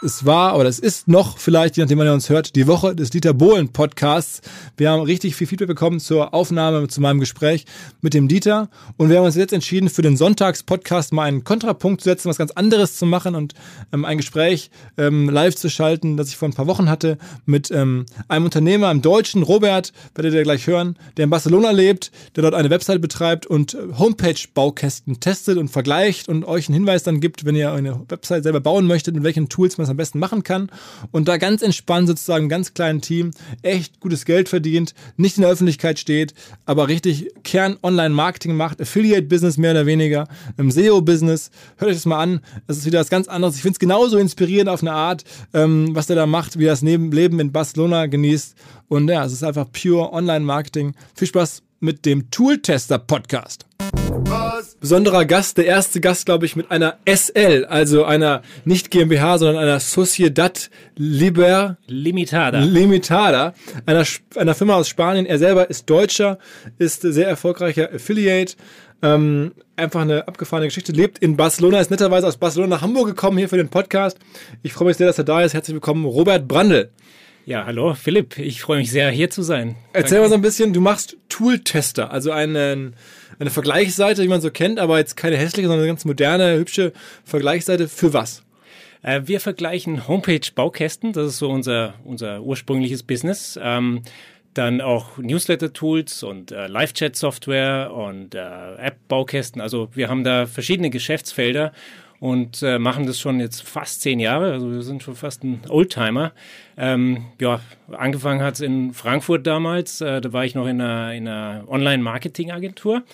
Es war oder es ist noch vielleicht, je nachdem, wann ihr uns hört, die Woche des Dieter Bohlen Podcasts. Wir haben richtig viel Feedback bekommen zur Aufnahme, zu meinem Gespräch mit dem Dieter. Und wir haben uns jetzt entschieden, für den Sonntagspodcast mal einen Kontrapunkt zu setzen, was ganz anderes zu machen und ähm, ein Gespräch ähm, live zu schalten, das ich vor ein paar Wochen hatte mit ähm, einem Unternehmer, einem Deutschen, Robert, werdet ihr gleich hören, der in Barcelona lebt, der dort eine Website betreibt und äh, Homepage-Baukästen testet und vergleicht und euch einen Hinweis dann gibt, wenn ihr eine Website selber bauen möchtet, mit welchen Tools man es am besten machen kann und da ganz entspannt sozusagen im ganz kleinen Team echt gutes Geld verdient, nicht in der Öffentlichkeit steht, aber richtig Kern-Online-Marketing macht, Affiliate-Business mehr oder weniger, im SEO-Business. Hört euch das mal an. Das ist wieder was ganz anderes. Ich finde es genauso inspirierend auf eine Art, ähm, was der da macht, wie er das Leben in Barcelona genießt. Und ja, es ist einfach pure Online-Marketing. Viel Spaß mit dem Tool-Tester-Podcast. Besonderer Gast, der erste Gast, glaube ich, mit einer SL, also einer nicht GmbH, sondern einer Sociedad Liber Limitada. Limitada, einer, einer Firma aus Spanien. Er selber ist Deutscher, ist sehr erfolgreicher Affiliate. Ähm, einfach eine abgefahrene Geschichte. Lebt in Barcelona, ist netterweise aus Barcelona nach Hamburg gekommen hier für den Podcast. Ich freue mich sehr, dass er da ist. Herzlich willkommen, Robert Brandl. Ja, hallo Philipp, ich freue mich sehr, hier zu sein. Erzähl mal so ein bisschen, du machst Tool-Tester, also einen, eine Vergleichsseite, wie man so kennt, aber jetzt keine hässliche, sondern eine ganz moderne, hübsche Vergleichsseite. Für was? Äh, wir vergleichen Homepage-Baukästen, das ist so unser, unser ursprüngliches Business. Ähm, dann auch Newsletter-Tools und äh, Live-Chat-Software und äh, App-Baukästen. Also wir haben da verschiedene Geschäftsfelder und äh, machen das schon jetzt fast zehn Jahre. Also wir sind schon fast ein Oldtimer. Ähm, ja, angefangen hat es in Frankfurt damals. Äh, da war ich noch in einer, in einer Online-Marketing-Agentur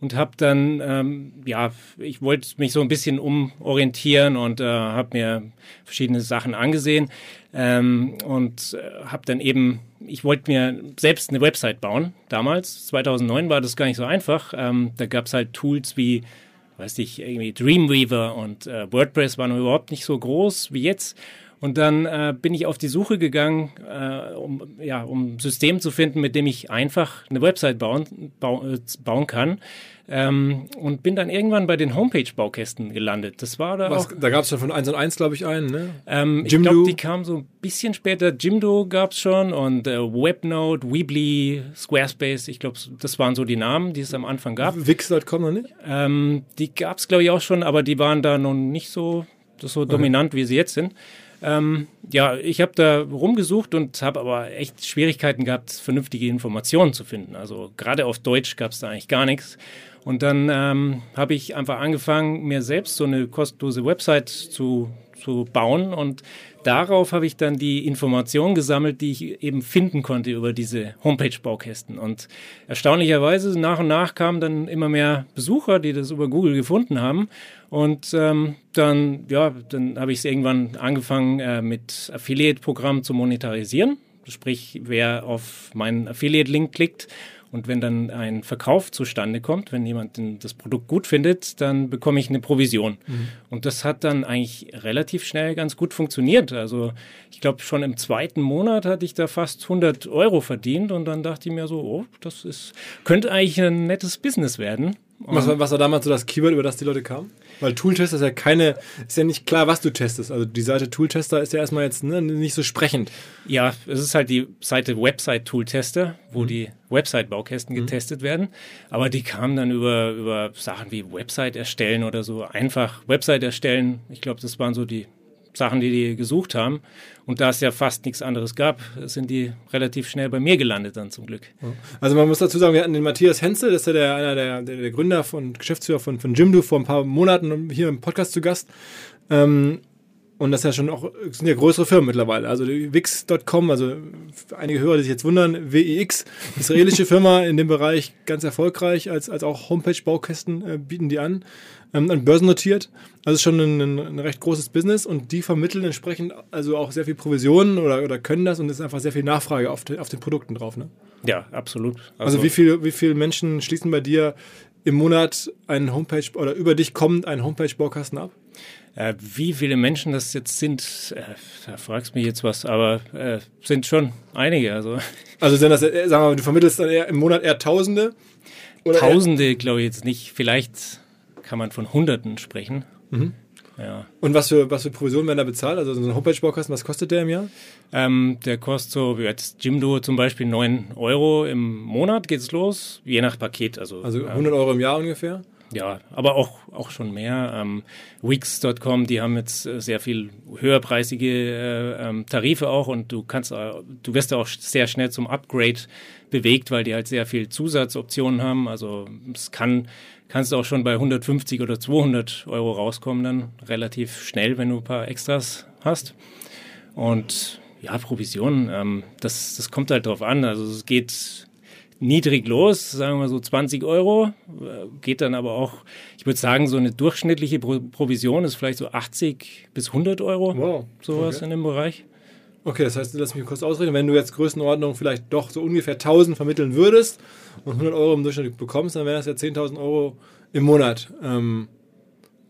und habe dann, ähm, ja, ich wollte mich so ein bisschen umorientieren und äh, habe mir verschiedene Sachen angesehen ähm, und äh, habe dann eben, ich wollte mir selbst eine Website bauen. Damals, 2009 war das gar nicht so einfach. Ähm, da gab es halt Tools wie weiß ich, irgendwie Dreamweaver und äh, WordPress waren überhaupt nicht so groß wie jetzt. Und dann äh, bin ich auf die Suche gegangen, äh, um, ja, um ein System zu finden, mit dem ich einfach eine Website bauen, bau, äh, bauen kann. Ähm, und bin dann irgendwann bei den Homepage-Baukästen gelandet. Das war da Was, auch. Da gab es ja von 1 und 1, glaube ich, einen, ne? Ähm, ich glaube, die kam so ein bisschen später. Jimdo gab es schon und äh, Webnode, Weebly, Squarespace. Ich glaube, das waren so die Namen, die es am Anfang gab. Wix.com noch nicht? Ähm, die gab es, glaube ich, auch schon, aber die waren da noch nicht so, so dominant, wie sie jetzt sind. Ähm, ja, ich habe da rumgesucht und habe aber echt Schwierigkeiten gehabt, vernünftige Informationen zu finden. Also gerade auf Deutsch gab es da eigentlich gar nichts. Und dann ähm, habe ich einfach angefangen, mir selbst so eine kostenlose Website zu, zu bauen und darauf habe ich dann die Informationen gesammelt, die ich eben finden konnte über diese Homepage-Baukästen. Und erstaunlicherweise nach und nach kamen dann immer mehr Besucher, die das über Google gefunden haben. Und ähm, dann, ja, dann habe ich es irgendwann angefangen, äh, mit Affiliate-Programmen zu monetarisieren. Sprich, wer auf meinen Affiliate-Link klickt und wenn dann ein Verkauf zustande kommt, wenn jemand das Produkt gut findet, dann bekomme ich eine Provision. Mhm. Und das hat dann eigentlich relativ schnell ganz gut funktioniert. Also ich glaube, schon im zweiten Monat hatte ich da fast 100 Euro verdient und dann dachte ich mir so, oh, das ist, könnte eigentlich ein nettes Business werden. Was war, was war damals so das Keyword, über das die Leute kamen? Weil Tooltester ist ja keine, ist ja nicht klar, was du testest. Also die Seite Tooltester ist ja erstmal jetzt ne, nicht so sprechend. Ja, es ist halt die Seite Website Tooltester, wo mhm. die Website-Baukästen mhm. getestet werden. Aber die kamen dann über, über Sachen wie Website erstellen oder so. Einfach Website erstellen. Ich glaube, das waren so die Sachen, die die gesucht haben. Und da es ja fast nichts anderes gab, sind die relativ schnell bei mir gelandet dann zum Glück. Also man muss dazu sagen, wir hatten den Matthias Henzel, das ist ja der, einer der, der, der Gründer und Geschäftsführer von, von Jimdo vor ein paar Monaten hier im Podcast zu Gast. Ähm, und das ist ja schon auch, sind ja größere Firmen mittlerweile. Also Wix.com, also einige Hörer, die sich jetzt wundern, WIX, israelische Firma in dem Bereich, ganz erfolgreich, als, als auch Homepage-Baukästen äh, bieten die an ähm, und börsennotiert. Also schon ein, ein, recht großes Business und die vermitteln entsprechend also auch sehr viel Provisionen oder, oder können das und es ist einfach sehr viel Nachfrage auf, auf den Produkten drauf. Ne? Ja, absolut. Also, also wie viele wie viel Menschen schließen bei dir im Monat einen Homepage oder über dich kommt ein Homepage-Baukasten ab? Äh, wie viele Menschen das jetzt sind, äh, da fragst du mich jetzt was, aber äh, sind schon einige. Also, also sind das, äh, sagen wir mal, du vermittelst dann eher im Monat eher Tausende? Tausende glaube ich jetzt nicht. Vielleicht kann man von Hunderten sprechen. Mhm. Ja. Und was für, was für Provisionen werden da bezahlt? Also so ein Homepage-Baukasten, was kostet der im Jahr? Ähm, der kostet so, wie jetzt Jimdo zum Beispiel 9 Euro im Monat geht's los, je nach Paket. Also, also 100 Euro im Jahr ungefähr? Ja, aber auch, auch schon mehr. Ähm, Wix.com, die haben jetzt äh, sehr viel höherpreisige äh, ähm, Tarife auch und du kannst, äh, du wirst auch sehr schnell zum Upgrade bewegt, weil die halt sehr viel Zusatzoptionen haben. Also es kann, kannst du auch schon bei 150 oder 200 Euro rauskommen dann relativ schnell, wenn du ein paar Extras hast. Und ja, Provision, ähm, das, das kommt halt drauf an. Also es geht niedrig los, sagen wir so 20 Euro, geht dann aber auch, ich würde sagen, so eine durchschnittliche Pro Provision ist vielleicht so 80 bis 100 Euro, wow. sowas okay. in dem Bereich. Okay, das heißt, lass mich kurz ausreden, wenn du jetzt Größenordnung vielleicht doch so ungefähr 1000 vermitteln würdest und 100 Euro im Durchschnitt bekommst, dann wären das ja 10.000 Euro im Monat. Ähm,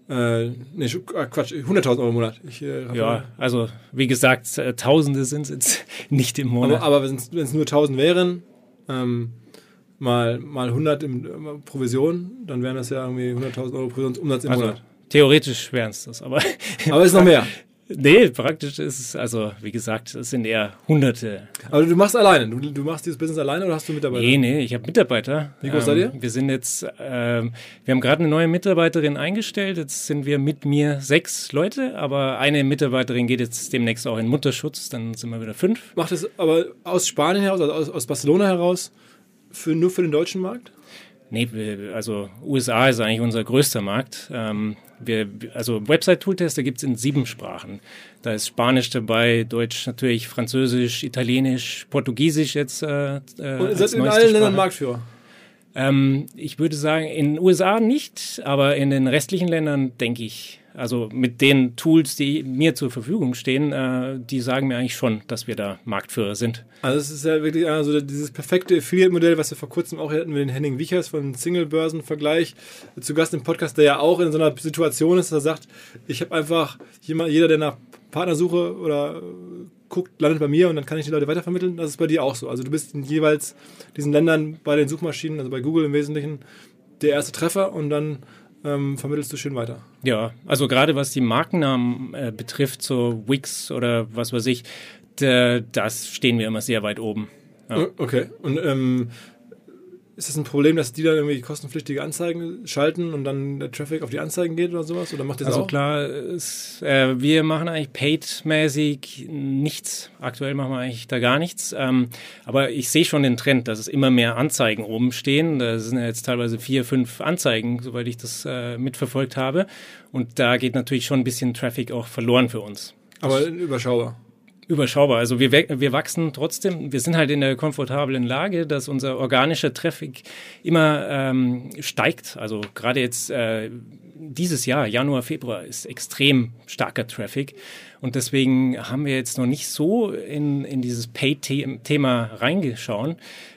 äh, nee, äh, Quatsch, 100.000 Euro im Monat. Ich, äh, ja, also wie gesagt, äh, Tausende sind es jetzt nicht im Monat. Aber, aber wenn es nur 1000 wären, ähm, mal, mal 100 in äh, Provision, dann wären das ja irgendwie 100.000 Euro Provisionsumsatz im also, Monat. Theoretisch wären es das, aber. aber ist noch mehr. Nee, praktisch ist es, also wie gesagt, es sind eher Hunderte. Aber du machst alleine, du, du machst dieses Business alleine oder hast du Mitarbeiter? Nee, nee, ich habe Mitarbeiter. Wie groß ähm, seid ihr? Wir sind jetzt, ähm, wir haben gerade eine neue Mitarbeiterin eingestellt, jetzt sind wir mit mir sechs Leute, aber eine Mitarbeiterin geht jetzt demnächst auch in Mutterschutz, dann sind wir wieder fünf. Macht es aber aus Spanien heraus, also aus, aus Barcelona heraus, für, nur für den deutschen Markt? Nee, also USA ist eigentlich unser größter Markt. Ähm, wir, also Website-Tooltester gibt es in sieben Sprachen. Da ist Spanisch dabei, Deutsch natürlich, Französisch, Italienisch, Portugiesisch jetzt. Äh, äh Und ihr seid in allen Ländern Marktführer? Ähm, ich würde sagen, in den USA nicht, aber in den restlichen Ländern denke ich also mit den Tools, die mir zur Verfügung stehen, äh, die sagen mir eigentlich schon, dass wir da Marktführer sind. Also es ist ja wirklich also dieses perfekte Affiliate-Modell, was wir vor kurzem auch hatten mit den Henning Wichers von Single-Börsen-Vergleich zu Gast im Podcast, der ja auch in so einer Situation ist, dass er sagt, ich habe einfach jemand, jeder, der nach Partnersuche oder äh, guckt, landet bei mir und dann kann ich die Leute weitervermitteln. Das ist bei dir auch so. Also du bist in jeweils diesen Ländern bei den Suchmaschinen, also bei Google im Wesentlichen, der erste Treffer und dann ähm, vermittelst du schön weiter. Ja, also gerade was die Markennamen äh, betrifft, so Wix oder was weiß ich, das stehen wir immer sehr weit oben. Ja. Okay, und ähm, ist das ein Problem, dass die dann irgendwie kostenpflichtige Anzeigen schalten und dann der Traffic auf die Anzeigen geht oder sowas? Oder macht das also auch? klar, ist, äh, wir machen eigentlich paid-mäßig nichts. Aktuell machen wir eigentlich da gar nichts. Ähm, aber ich sehe schon den Trend, dass es immer mehr Anzeigen oben stehen. Da sind ja jetzt teilweise vier, fünf Anzeigen, soweit ich das äh, mitverfolgt habe. Und da geht natürlich schon ein bisschen Traffic auch verloren für uns. Aber überschaubar überschaubar. Also wir, wir wachsen trotzdem, wir sind halt in der komfortablen Lage, dass unser organischer Traffic immer ähm, steigt. Also gerade jetzt äh, dieses Jahr, Januar, Februar, ist extrem starker Traffic. Und deswegen haben wir jetzt noch nicht so in, in dieses Pay-Thema reingeschaut.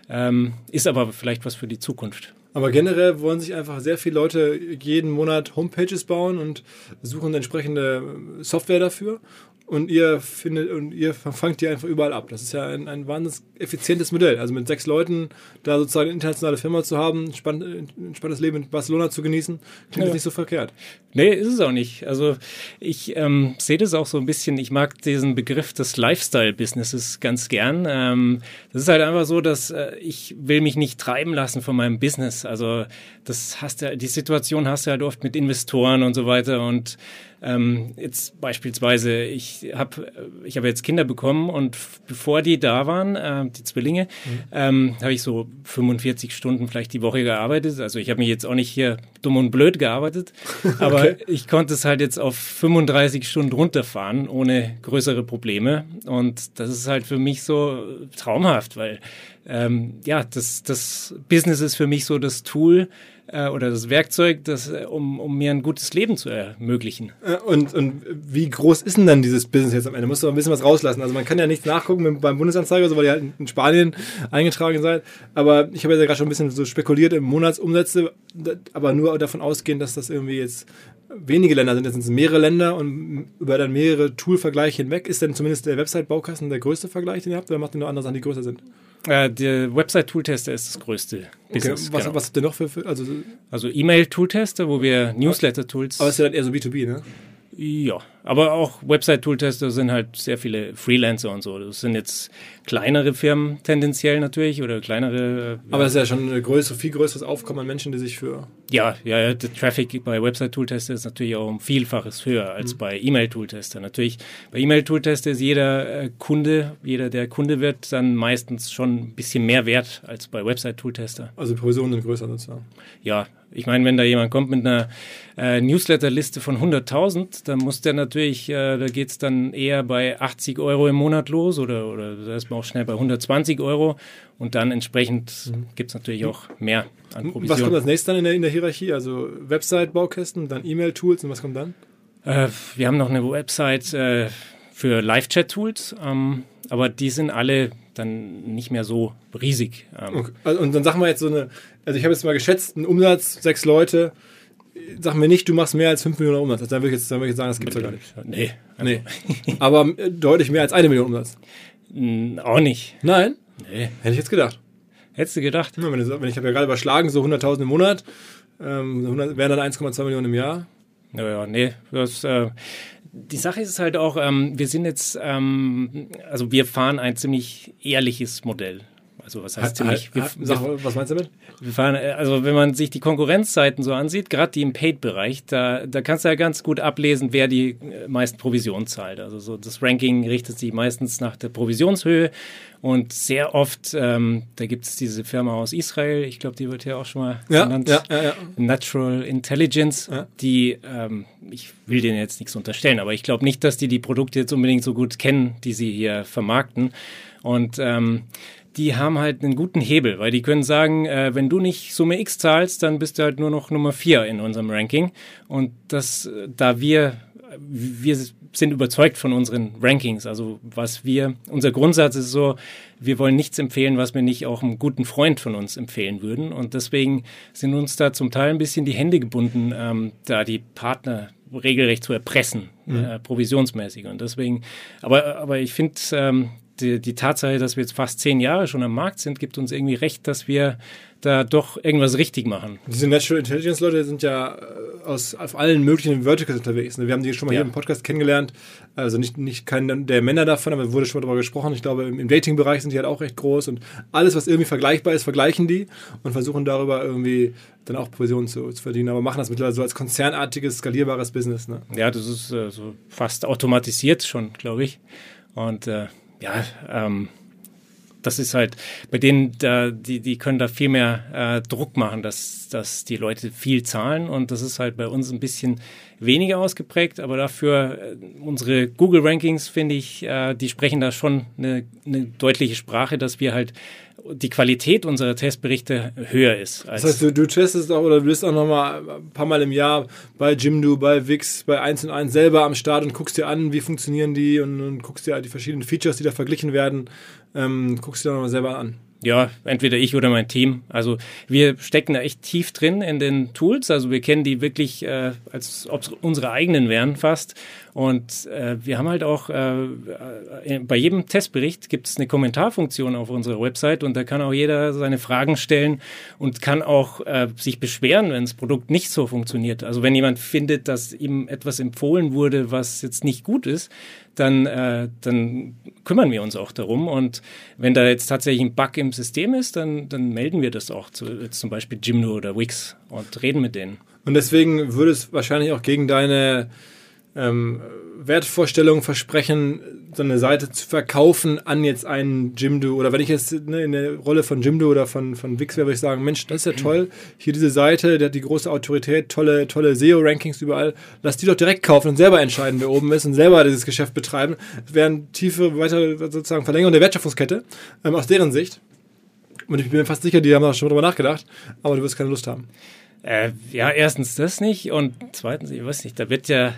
Ähm, ist aber vielleicht was für die Zukunft. Aber generell wollen sich einfach sehr viele Leute jeden Monat Homepages bauen und suchen entsprechende Software dafür und ihr findet und ihr fangt die einfach überall ab. Das ist ja ein, ein wahnsinnig effizientes Modell. Also mit sechs Leuten da sozusagen eine internationale Firma zu haben, spann, ein spannendes Leben in Barcelona zu genießen, klingt ja. nicht so verkehrt. Nee, ist es auch nicht. Also ich ähm, sehe das auch so ein bisschen, ich mag diesen Begriff des Lifestyle-Businesses ganz gern. Ähm, das ist halt einfach so, dass äh, ich will mich nicht treiben lassen von meinem Business. Also das hast ja, die Situation hast du halt oft mit Investoren und so weiter und ähm, jetzt beispielsweise, ich habe ich hab jetzt Kinder bekommen und bevor die da waren, äh, die Zwillinge, mhm. ähm, habe ich so 45 Stunden vielleicht die Woche gearbeitet. Also ich habe mich jetzt auch nicht hier dumm und blöd gearbeitet, aber okay. ich konnte es halt jetzt auf 35 Stunden runterfahren ohne größere Probleme. Und das ist halt für mich so traumhaft, weil ähm, ja, das, das Business ist für mich so das Tool, äh, oder das Werkzeug, das, äh, um, um mir ein gutes Leben zu ermöglichen. Äh, und, und wie groß ist denn dann dieses Business jetzt am Ende? Musst du ein bisschen was rauslassen. Also man kann ja nichts nachgucken beim Bundesanzeiger, so weil ihr halt in Spanien eingetragen seid. Aber ich habe ja gerade schon ein bisschen so spekuliert im Monatsumsätze, aber nur davon ausgehen, dass das irgendwie jetzt wenige Länder sind, jetzt sind es mehrere Länder und über dann mehrere Tool-Vergleiche hinweg. Ist denn zumindest der Website-Baukasten der größte Vergleich, den ihr habt, oder macht ihr noch andere Sachen, die größer sind? Äh, der Website-Tooltester ist das größte Okay, was, genau. was habt ihr noch für, für also, Also E-Mail-Tooltester, wo wir Newsletter-Tools. aber es ist ja dann eher so B2B, ne? Ja, aber auch Website-Tooltester sind halt sehr viele Freelancer und so. Das sind jetzt kleinere Firmen tendenziell natürlich oder kleinere. Aber es ist ja schon ein größere, viel größeres Aufkommen an Menschen, die sich für. Ja, ja, ja, der Traffic bei Website-Tooltester ist natürlich auch um Vielfaches höher als Mhm. bei E-Mail-Tooltester. Natürlich, bei E-Mail-Tooltester ist jeder äh, Kunde, jeder, der Kunde wird, dann meistens schon ein bisschen mehr wert als bei Website-Tooltester. Also Provisionen sind größer sozusagen. Ja, ich meine, wenn da jemand kommt mit einer äh, Newsletter-Liste von 100.000, dann muss der natürlich, äh, da geht's dann eher bei 80 Euro im Monat los oder, oder da ist man auch schnell bei 120 Euro und dann entsprechend gibt's natürlich auch mehr an Was kommt Provision. als nächstes dann in der, in der Hierarchie? Also Website-Baukästen, dann E-Mail-Tools und was kommt dann? Äh, wir haben noch eine Website äh, für Live-Chat-Tools, ähm, aber die sind alle dann nicht mehr so riesig. Ähm, Okay. Also, und dann sagen wir jetzt so eine, also ich habe jetzt mal geschätzt, einen Umsatz, sechs Leute. Sag mir nicht, du machst mehr als fünf Millionen Umsatz. Also dann würde ich jetzt, dann würde ich jetzt sagen, das gibt's ja gar nicht. Nee, Nee. Aber äh, deutlich mehr als eine Million Umsatz. auch nicht. Nein? Nee. Hätte ich jetzt gedacht. Hättest du gedacht? Ja, wenn, du, wenn ich habe ja gerade überschlagen, so 100.000 im Monat, ähm, 100 wären dann 1,2 Millionen im Jahr. Ja, ja, nee. Das, äh, die Sache ist halt auch, ähm, wir sind jetzt, ähm, also wir fahren ein ziemlich ehrliches Modell. Also was heißt ziemlich? Wir, sag, was meinst du damit? wir fahren, äh, also wenn man sich die Konkurrenzseiten so ansieht, gerade die im Paid-Bereich, da, da kannst du ja ganz gut ablesen, wer die äh, meisten Provisionen zahlt. Also so das Ranking richtet sich meistens nach der Provisionshöhe und sehr oft, ähm, da gibt es diese Firma aus Israel, ich glaube, die wird hier auch schon mal Ja, genannt. ja, ja. Natural Intelligence, die, ähm, ich will denen jetzt nichts unterstellen, aber ich glaube nicht, dass die die Produkte jetzt unbedingt so gut kennen, die sie hier vermarkten. Und ähm, die haben halt einen guten Hebel, weil die können sagen, äh, wenn du nicht Summe X zahlst, dann bist du halt nur noch Nummer vier in unserem Ranking. Und das, äh, da wir, wir sind überzeugt von unseren Rankings. Also was wir, unser Grundsatz ist so, wir wollen nichts empfehlen, was wir nicht auch einem guten Freund von uns empfehlen würden. Und deswegen sind uns da zum Teil ein bisschen die Hände gebunden, ähm, da die Partner regelrecht zu erpressen, äh, provisionsmäßig. Und deswegen, aber, aber ich finde, ähm, die, die Tatsache, dass wir jetzt fast zehn Jahre schon am Markt sind, gibt uns irgendwie recht, dass wir da doch irgendwas richtig machen. Diese Natural Intelligence Leute sind ja äh, aus auf allen möglichen Verticals unterwegs. ne? Wir haben die schon mal Ja. hier im Podcast kennengelernt. Also nicht, nicht kein der Männer davon, aber wurde schon mal darüber gesprochen. Ich glaube, im, im Dating-Bereich sind die halt auch recht groß und alles, was irgendwie vergleichbar ist, vergleichen die und versuchen darüber irgendwie dann auch Provisionen zu, zu verdienen. Aber machen das mittlerweile so als konzernartiges, skalierbares Business. Ne? Ja, das ist äh, so fast automatisiert schon, glaube ich. Und äh, ja, ähm, das ist halt, bei denen, da, die, die können da viel mehr äh, Druck machen, dass, dass die Leute viel zahlen. Und das ist halt bei uns ein bisschen weniger ausgeprägt, aber dafür äh, unsere Google-Rankings, finde ich, äh, die sprechen da schon eine, eine deutliche Sprache, dass wir halt die Qualität unserer Testberichte höher ist. Als Das heißt, du, du testest auch oder du bist auch noch mal ein paar Mal im Jahr bei Jimdo, bei Wix, bei 1 und 1 selber am Start und guckst dir an, wie funktionieren die und, und guckst dir die verschiedenen Features, die da verglichen werden, ähm, guckst dir noch mal selber an. Ja, entweder ich oder mein Team. Also wir stecken da echt tief drin in den Tools. Also wir kennen die wirklich, äh, als ob es unsere eigenen wären fast. Und äh, wir haben halt auch, äh, äh, bei jedem Testbericht gibt es eine Kommentarfunktion auf unserer Website und da kann auch jeder seine Fragen stellen und kann auch äh, sich beschweren, wenn das Produkt nicht so funktioniert. Also wenn jemand findet, dass ihm etwas empfohlen wurde, was jetzt nicht gut ist, dann, äh, dann kümmern wir uns auch darum. Und wenn da jetzt tatsächlich ein Bug im System ist, dann, dann melden wir das auch zu jetzt zum Beispiel Jimdo oder Wix und reden mit denen. Und deswegen würde es wahrscheinlich auch gegen deine ähm, Wertvorstellung versprechen, so eine Seite zu verkaufen an jetzt einen Jimdo oder wenn ich jetzt ne, in der Rolle von Jimdo oder von, von Wix wäre, würde ich sagen, Mensch, das ist ja toll, hier diese Seite, der hat die große Autorität, tolle, tolle SEO-Rankings überall, lass die doch direkt kaufen und selber entscheiden, wer oben ist und selber dieses Geschäft betreiben. Das wäre eine tiefe, weitere sozusagen Verlängerung der Wertschöpfungskette ähm, aus deren Sicht. Und ich bin mir fast sicher, die haben da schon drüber nachgedacht, aber du wirst keine Lust haben. Äh, ja, erstens das nicht und zweitens, ich weiß nicht, da wird ja,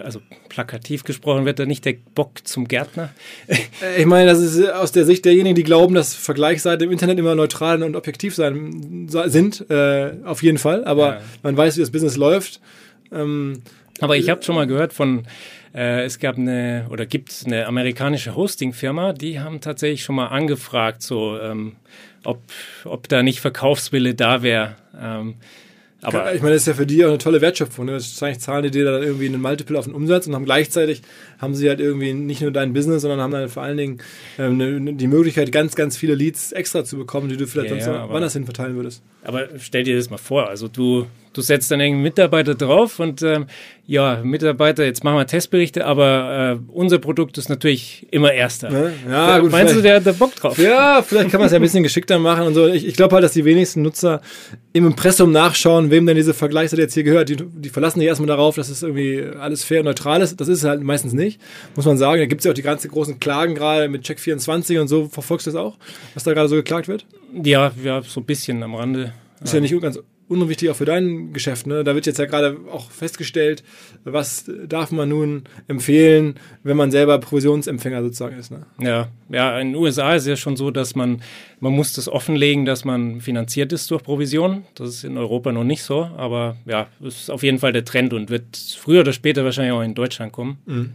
also plakativ gesprochen, wird da nicht der Bock zum Gärtner. Äh, Ich meine, das ist äh, aus der Sicht derjenigen, die glauben, dass Vergleichsseiten im Internet immer neutral und objektiv sein, sind, äh, auf jeden Fall. Aber Ja. man weiß, wie das Business läuft. Ähm, aber ich habe schon mal gehört von, äh, es gab eine oder gibt eine amerikanische Hosting-Firma, die haben tatsächlich schon mal angefragt, so ähm, ob, ob da nicht Verkaufswille da wäre. Ähm, aber ich meine, das ist ja für die auch eine tolle Wertschöpfung. Ne? Wahrscheinlich zahlen die dir dann irgendwie einen Multiple auf den Umsatz und haben gleichzeitig haben sie halt irgendwie nicht nur dein Business, sondern haben dann vor allen Dingen ähm, ne, die Möglichkeit, ganz, ganz viele Leads extra zu bekommen, die du vielleicht ja, sonst ja, woanders hin verteilen würdest. Aber stell dir das mal vor, also du, du setzt dann einen Mitarbeiter drauf und ähm, ja, Mitarbeiter, jetzt machen wir Testberichte, aber äh, unser Produkt ist natürlich immer erster. Ne? Ja, ja gut, meinst du, der hat da Bock drauf? Ja, vielleicht kann man es ja ein bisschen geschickter machen und so. Ich, ich glaube halt, dass die wenigsten Nutzer im Impressum nachschauen, wem denn diese Vergleichsseite jetzt hier gehört. Die, die verlassen sich erstmal darauf, dass es irgendwie alles fair und neutral ist. Das ist halt meistens nicht, muss man sagen. Da gibt es ja auch die ganzen großen Klagen gerade mit Check24 und so. Verfolgst du das auch, was da gerade so geklagt wird? Ja, ja, so ein bisschen am Rande. Ist ja nicht ganz unwichtig auch für dein Geschäft. Ne? Da wird jetzt ja gerade auch festgestellt, was darf man nun empfehlen, wenn man selber Provisionsempfänger sozusagen ist. Ne? Ja, ja, in den USA ist es ja schon so, dass man, man muss das offenlegen, dass man finanziert ist durch Provision. Das ist in Europa noch nicht so, aber ja, ist auf jeden Fall der Trend und wird früher oder später wahrscheinlich auch in Deutschland kommen. Mhm.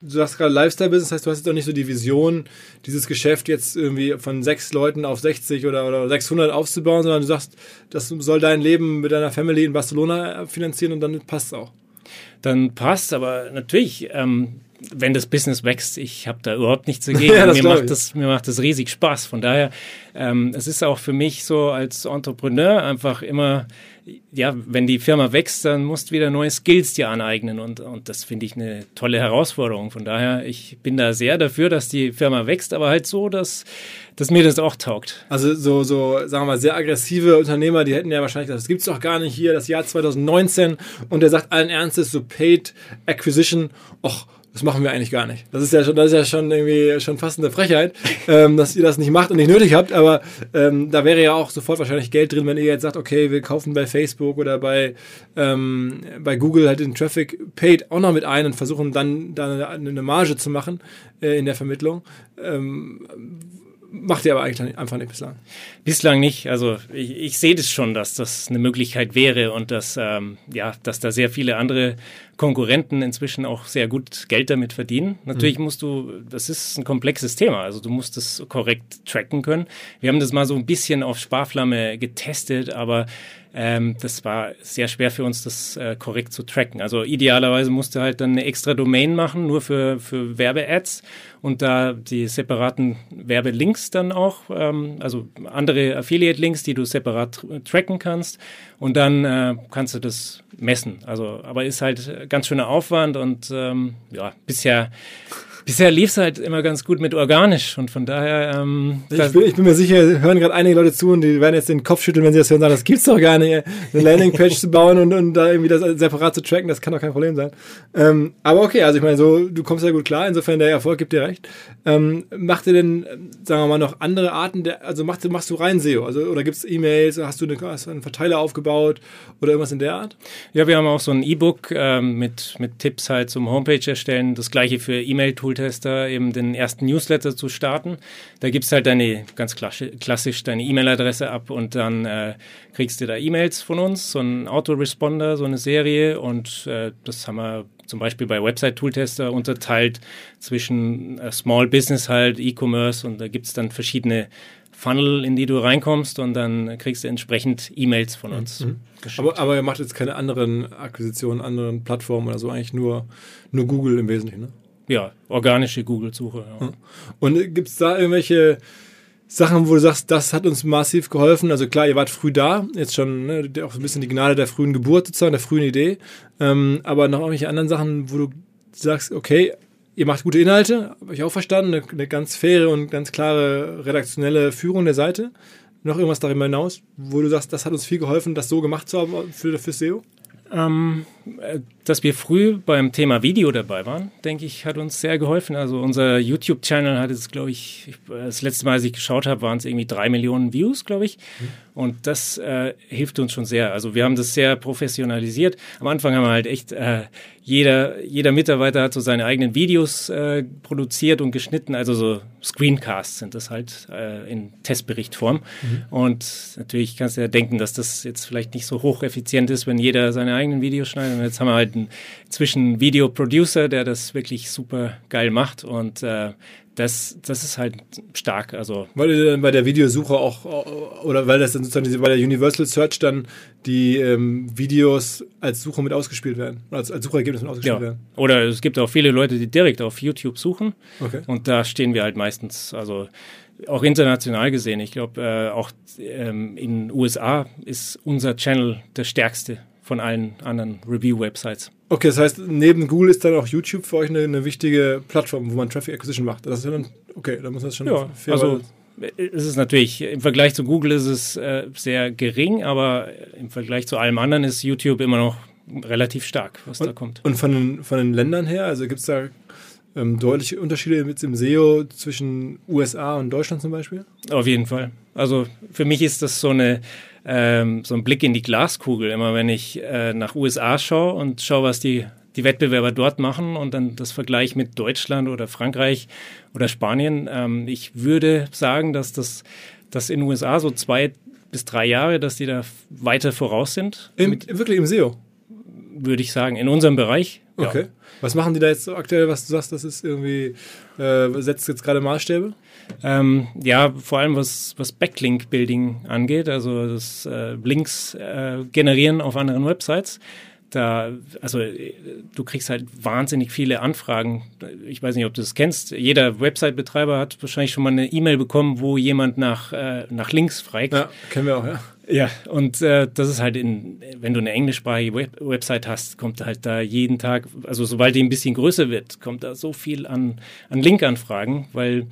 du sagst gerade Lifestyle-Business, das heißt, du hast jetzt auch nicht so die Vision, dieses Geschäft jetzt irgendwie von sechs Leuten auf 60 oder, oder 600 aufzubauen, sondern du sagst, das soll dein Leben mit deiner Family in Barcelona finanzieren und dann passt es auch. Dann passt, aber natürlich, ähm, wenn das Business wächst, ich habe da überhaupt nichts dagegen. ja, mir, macht das, mir macht das riesig Spaß. Von daher, ähm, es ist auch für mich so als Entrepreneur einfach immer ja, wenn die Firma wächst, dann musst du wieder neue Skills dir aneignen und, und das finde ich eine tolle Herausforderung. Von daher, ich bin da sehr dafür, dass die Firma wächst, aber halt so, dass, dass mir das auch taugt. Also so, so, sagen wir mal, sehr aggressive Unternehmer, die hätten ja wahrscheinlich gesagt, das gibt's doch gar nicht hier, das Jahr 2019 und der sagt allen Ernstes, so Paid Acquisition, och, das machen wir eigentlich gar nicht. Das ist ja schon, das ist ja schon irgendwie schon fast eine Frechheit, ähm, dass ihr das nicht macht und nicht nötig habt. Aber ähm, da wäre ja auch sofort wahrscheinlich Geld drin, wenn ihr jetzt sagt, okay, wir kaufen bei Facebook oder bei ähm, bei Google halt den Traffic paid auch noch mit ein und versuchen dann da eine Marge zu machen äh, in der Vermittlung. Ähm, macht ihr aber eigentlich einfach nicht bislang. Bislang nicht. Also ich, ich sehe das schon, dass das eine Möglichkeit wäre und dass ähm, ja, dass da sehr viele andere Konkurrenten inzwischen auch sehr gut Geld damit verdienen. Natürlich mhm. musst du, das ist ein komplexes Thema, also du musst es korrekt tracken können. Wir haben das mal so ein bisschen auf Sparflamme getestet, aber ähm, das war sehr schwer für uns, das äh, korrekt zu tracken. Also idealerweise musste halt dann eine extra Domain machen, nur für, für Werbe-Ads und da die separaten Werbelinks dann auch, ähm, also andere Affiliate-Links, die du separat tracken kannst und dann äh, kannst du das messen. Also, aber ist halt ganz schöner Aufwand und ähm, ja, bisher bisher lief es halt immer ganz gut mit organisch und von daher. Ähm, ich, bin, ich bin mir sicher, hören gerade einige Leute zu und die werden jetzt den Kopf schütteln, wenn sie das hören und sagen, das gibt's doch gar nicht, eine Landingpage zu bauen und, und da irgendwie das separat zu tracken, das kann doch kein Problem sein. Ähm, aber okay, also ich meine, so, du kommst ja gut klar, insofern der Erfolg gibt dir recht. Ähm, macht ihr denn, sagen wir mal, noch andere Arten der, also machst, machst du rein SEO? Also, oder gibt's E-Mails, hast du eine, hast einen Verteiler aufgebaut oder irgendwas in der Art? Ja, wir haben auch so ein E-Book ähm, mit, mit Tipps halt zum Homepage erstellen. Das gleiche für E-Mail-Tooltester, eben den ersten Newsletter zu starten. Da gibst halt deine, ganz klassisch, deine E-Mail-Adresse ab und dann äh, kriegst du da E-Mails von uns, so ein Autoresponder, so eine Serie und äh, das haben wir zum Beispiel bei Website Tooltester unterteilt zwischen äh, Small Business halt, E-Commerce und da gibt es dann verschiedene Funnel, in die du reinkommst und dann kriegst du entsprechend E-Mails von uns. Mhm. Aber, aber ihr macht jetzt keine anderen Akquisitionen, anderen Plattformen oder so, eigentlich nur, nur Google im Wesentlichen, ne? Ja, organische Google-Suche. Ja. Und gibt es da irgendwelche Sachen, wo du sagst, das hat uns massiv geholfen? Also klar, ihr wart früh da, jetzt schon ne, auch ein bisschen die Gnade der frühen Geburt sozusagen, der frühen Idee. Ähm, aber noch irgendwelche anderen Sachen, wo du sagst, okay, Ihr macht gute Inhalte, habe ich auch verstanden, eine, eine, ganz faire und ganz klare redaktionelle Führung der Seite. Noch irgendwas darüber hinaus, wo du sagst, das hat uns viel geholfen, das so gemacht zu haben für, für SEO? Ähm, äh, dass wir früh beim Thema Video dabei waren, denke ich, hat uns sehr geholfen. Also unser YouTube-Channel hat jetzt, glaube ich, das letzte Mal, als ich geschaut habe, waren es irgendwie drei Millionen Views, glaube ich. Mhm. Und das äh, hilft uns schon sehr. Also wir haben das sehr professionalisiert. Am Anfang haben wir halt echt, äh, jeder, jeder Mitarbeiter hat so seine eigenen Videos äh, produziert und geschnitten. Also so Screencasts sind das halt äh, in Testberichtform. Mhm. Und natürlich kannst du ja denken, dass das jetzt vielleicht nicht so hocheffizient ist, wenn jeder seine eigenen Videos schneidet. Und jetzt haben wir halt einen Zwischen-Video-Producer, der das wirklich super geil macht. Und äh, das, das ist halt stark. Also weil ihr dann bei der Videosuche auch, oder weil das dann sozusagen bei der Universal Search dann die ähm, Videos als Suche mit ausgespielt werden, als, als Suchergebnis mit ausgespielt ja. werden. Oder es gibt auch viele Leute, die direkt auf YouTube suchen. Okay. Und da stehen wir halt meistens, also auch international gesehen. Ich glaube, äh, auch ähm, in den USA ist unser Channel der stärkste von allen anderen Review-Websites. Okay, das heißt, neben Google ist dann auch YouTube für euch eine, eine wichtige Plattform, wo man Traffic Acquisition macht. Das ist dann, okay, da muss man das schon ja, fair also es ist natürlich, im Vergleich zu Google ist es äh, sehr gering, aber im Vergleich zu allem anderen ist YouTube immer noch relativ stark, was und, da kommt. Und von den, von den Ländern her, also gibt es da ähm, deutliche Unterschiede mit dem SEO zwischen USA und Deutschland zum Beispiel? Auf jeden Fall. Also für mich ist das so eine ähm, so ein Blick in die Glaskugel. Immer wenn ich äh, nach USA schaue und schaue, was die, die Wettbewerber dort machen und dann das Vergleich mit Deutschland oder Frankreich oder Spanien. Ähm, ich würde sagen, dass das dass in den USA so zwei bis drei Jahre, dass die da weiter voraus sind. Im, wirklich im SEO? Würde ich sagen, in unserem Bereich. Okay. Ja. Was machen die da jetzt so aktuell, was du sagst, das ist irgendwie, äh, setzt jetzt gerade Maßstäbe? Ähm, ja, vor allem was, was Backlink-Building angeht, also das äh, Links äh, generieren auf anderen Websites. Da, also du kriegst halt wahnsinnig viele Anfragen. Ich weiß nicht, ob du das kennst. Jeder Website-Betreiber hat wahrscheinlich schon mal eine E-Mail bekommen, wo jemand nach, äh, nach Links fragt. Ja, kennen wir auch, ja. Ja, und äh, das ist halt in, wenn du eine englischsprachige Web Website hast, kommt halt da jeden Tag, also sobald die ein bisschen größer wird, kommt da so viel an, an Link-Anfragen, weil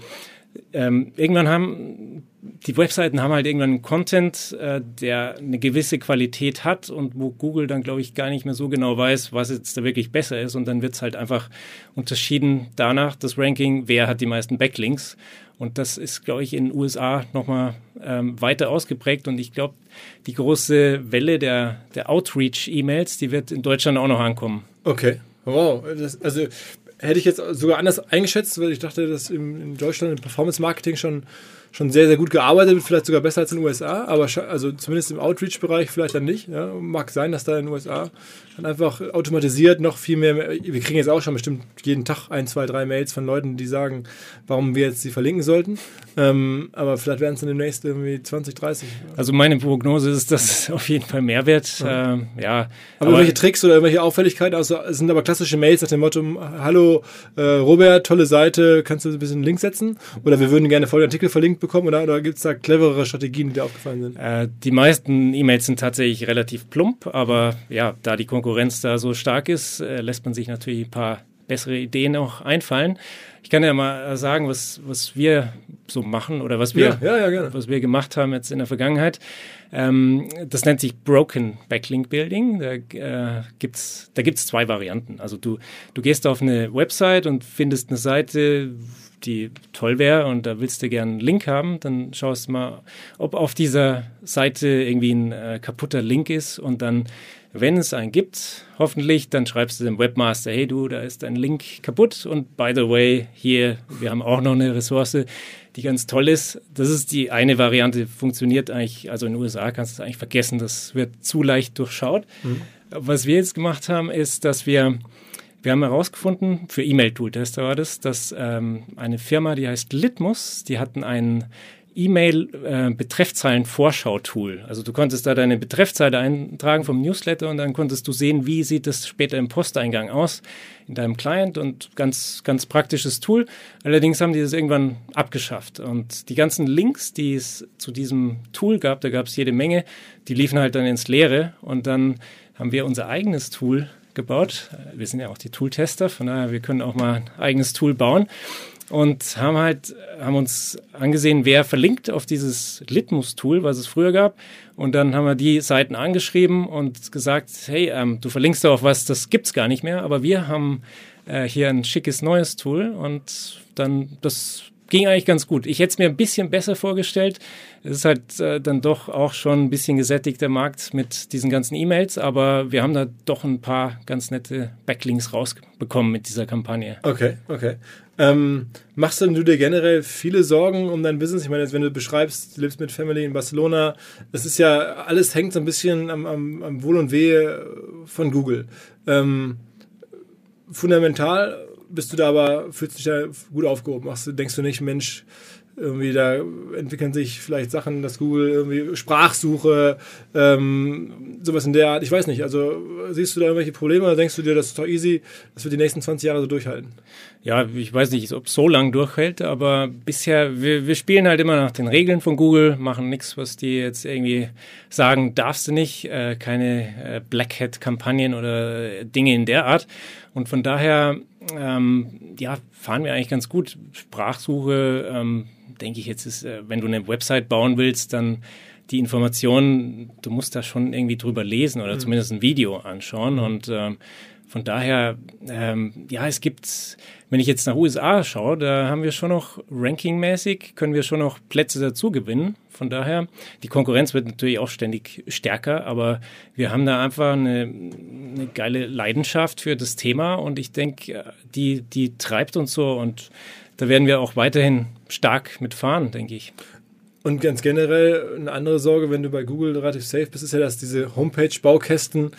ähm, irgendwann haben die Webseiten haben halt irgendwann einen Content, äh, der eine gewisse Qualität hat und wo Google dann, glaube ich, gar nicht mehr so genau weiß, was jetzt da wirklich besser ist. Und dann wird es halt einfach unterschieden danach, das Ranking, wer hat die meisten Backlinks. Und das ist, glaube ich, in den USA nochmal ähm, weiter ausgeprägt. Und ich glaube, die große Welle der, der Outreach-E-Mails, die wird in Deutschland auch noch ankommen. Okay. Wow. Das, also hätte ich jetzt sogar anders eingeschätzt, weil ich dachte, dass in Deutschland im Performance-Marketing schon schon sehr, sehr gut gearbeitet wird, vielleicht sogar besser als in den USA, aber also zumindest im Outreach-Bereich vielleicht dann nicht. Ja. Mag sein, dass da in den USA dann einfach automatisiert noch viel mehr, wir kriegen jetzt auch schon bestimmt jeden Tag ein, zwei, drei Mails von Leuten, die sagen, warum wir jetzt sie verlinken sollten. Ähm, aber vielleicht werden es dann demnächst irgendwie 20, 30. Also meine Prognose ist, dass es auf jeden Fall Mehrwert. Ja. Ähm, ja. Aber, aber irgendwelche Tricks oder irgendwelche Auffälligkeiten, also es sind aber klassische Mails nach dem Motto, hallo äh, Robert, tolle Seite, kannst du ein bisschen einen Link setzen? Oder wir würden gerne folgenden Artikel verlinkt bekommen oder, oder gibt es da cleverere Strategien, die dir aufgefallen sind? Äh, die meisten E-Mails sind tatsächlich relativ plump, aber ja, da die Konkurrenz da so stark ist, äh, lässt man sich natürlich ein paar bessere Ideen auch einfallen. Ich kann ja mal sagen, was, was wir so machen oder was wir, ja, ja, was wir gemacht haben jetzt in der Vergangenheit. Ähm, das nennt sich Broken Backlink Building. Da äh, gibt's, da gibt's zwei Varianten. Also du, du gehst auf eine Website und findest eine Seite, die toll wäre und da willst du gerne einen Link haben, dann schaust du mal, ob auf dieser Seite irgendwie ein äh, kaputter Link ist und dann, wenn es einen gibt, hoffentlich, dann schreibst du dem Webmaster, hey du, da ist ein Link kaputt und by the way, hier, wir haben auch noch eine Ressource, die ganz toll ist. Das ist die eine Variante, funktioniert eigentlich, also in den USA kannst du es eigentlich vergessen, das wird zu leicht durchschaut. Mhm. Was wir jetzt gemacht haben, ist, dass wir wir haben herausgefunden, für E-Mail-Tool-Tester war das, dass ähm, eine Firma, die heißt Litmus, die hatten ein E-Mail-Betreffzeilen-Vorschau-Tool. Äh, also du konntest da deine Betreffzeile eintragen vom Newsletter und dann konntest du sehen, wie sieht das später im Posteingang aus in deinem Client und ganz, ganz praktisches Tool. Allerdings haben die das irgendwann abgeschafft und die ganzen Links, die es zu diesem Tool gab, da gab es jede Menge, die liefen halt dann ins Leere und dann haben wir unser eigenes Tool gebaut. Wir sind ja auch die Tool-Tester, von daher, wir können auch mal ein eigenes Tool bauen und haben halt, haben uns angesehen, wer verlinkt auf dieses Litmus-Tool, was es früher gab. Und dann haben wir die Seiten angeschrieben und gesagt, hey, ähm, du verlinkst da auf was, das gibt's gar nicht mehr, aber wir haben äh, hier ein schickes neues Tool und dann das ging eigentlich ganz gut. Ich hätte es mir ein bisschen besser vorgestellt. Es ist halt äh, dann doch auch schon ein bisschen gesättigter Markt mit diesen ganzen E-Mails, aber wir haben da doch ein paar ganz nette Backlinks rausbekommen mit dieser Kampagne. Okay, okay. Ähm, machst du dir generell viele Sorgen um dein Business? Ich meine, jetzt, wenn du beschreibst, du lebst mit Family in Barcelona, das ist ja, alles hängt so ein bisschen am, am, am Wohl und Wehe von Google. Ähm, fundamental bist du da aber, fühlst dich da gut aufgehoben? Machst du, denkst du nicht, Mensch, irgendwie da entwickeln sich vielleicht Sachen, dass Google irgendwie Sprachsuche, ähm, sowas in der Art, ich weiß nicht, also siehst du da irgendwelche Probleme oder denkst du dir, das ist doch easy, dass wir die nächsten 20 Jahre so durchhalten? Ja, ich weiß nicht, ob es so lang durchhält, aber bisher, wir, wir spielen halt immer nach den Regeln von Google, machen nichts, was die jetzt irgendwie sagen, darfst du nicht, äh, keine äh, Black Hat-Kampagnen oder Dinge in der Art. Und von daher, ähm, ja, fahren wir eigentlich ganz gut. Sprachsuche, ähm, denke ich jetzt ist, äh, wenn du eine Website bauen willst, dann die Informationen, du musst da schon irgendwie drüber lesen oder mhm. zumindest ein Video anschauen. Und ähm, von daher, ähm, ja, es gibt, wenn ich jetzt nach USA schaue, da haben wir schon noch rankingmäßig, können wir schon noch Plätze dazu gewinnen. Von daher, die Konkurrenz wird natürlich auch ständig stärker, aber wir haben da einfach eine, eine geile Leidenschaft für das Thema und ich denke, die, die treibt uns so und da werden wir auch weiterhin stark mitfahren, denke ich. Und ganz generell eine andere Sorge, wenn du bei Google relativ safe bist, ist ja, dass diese Homepage-Baukästen,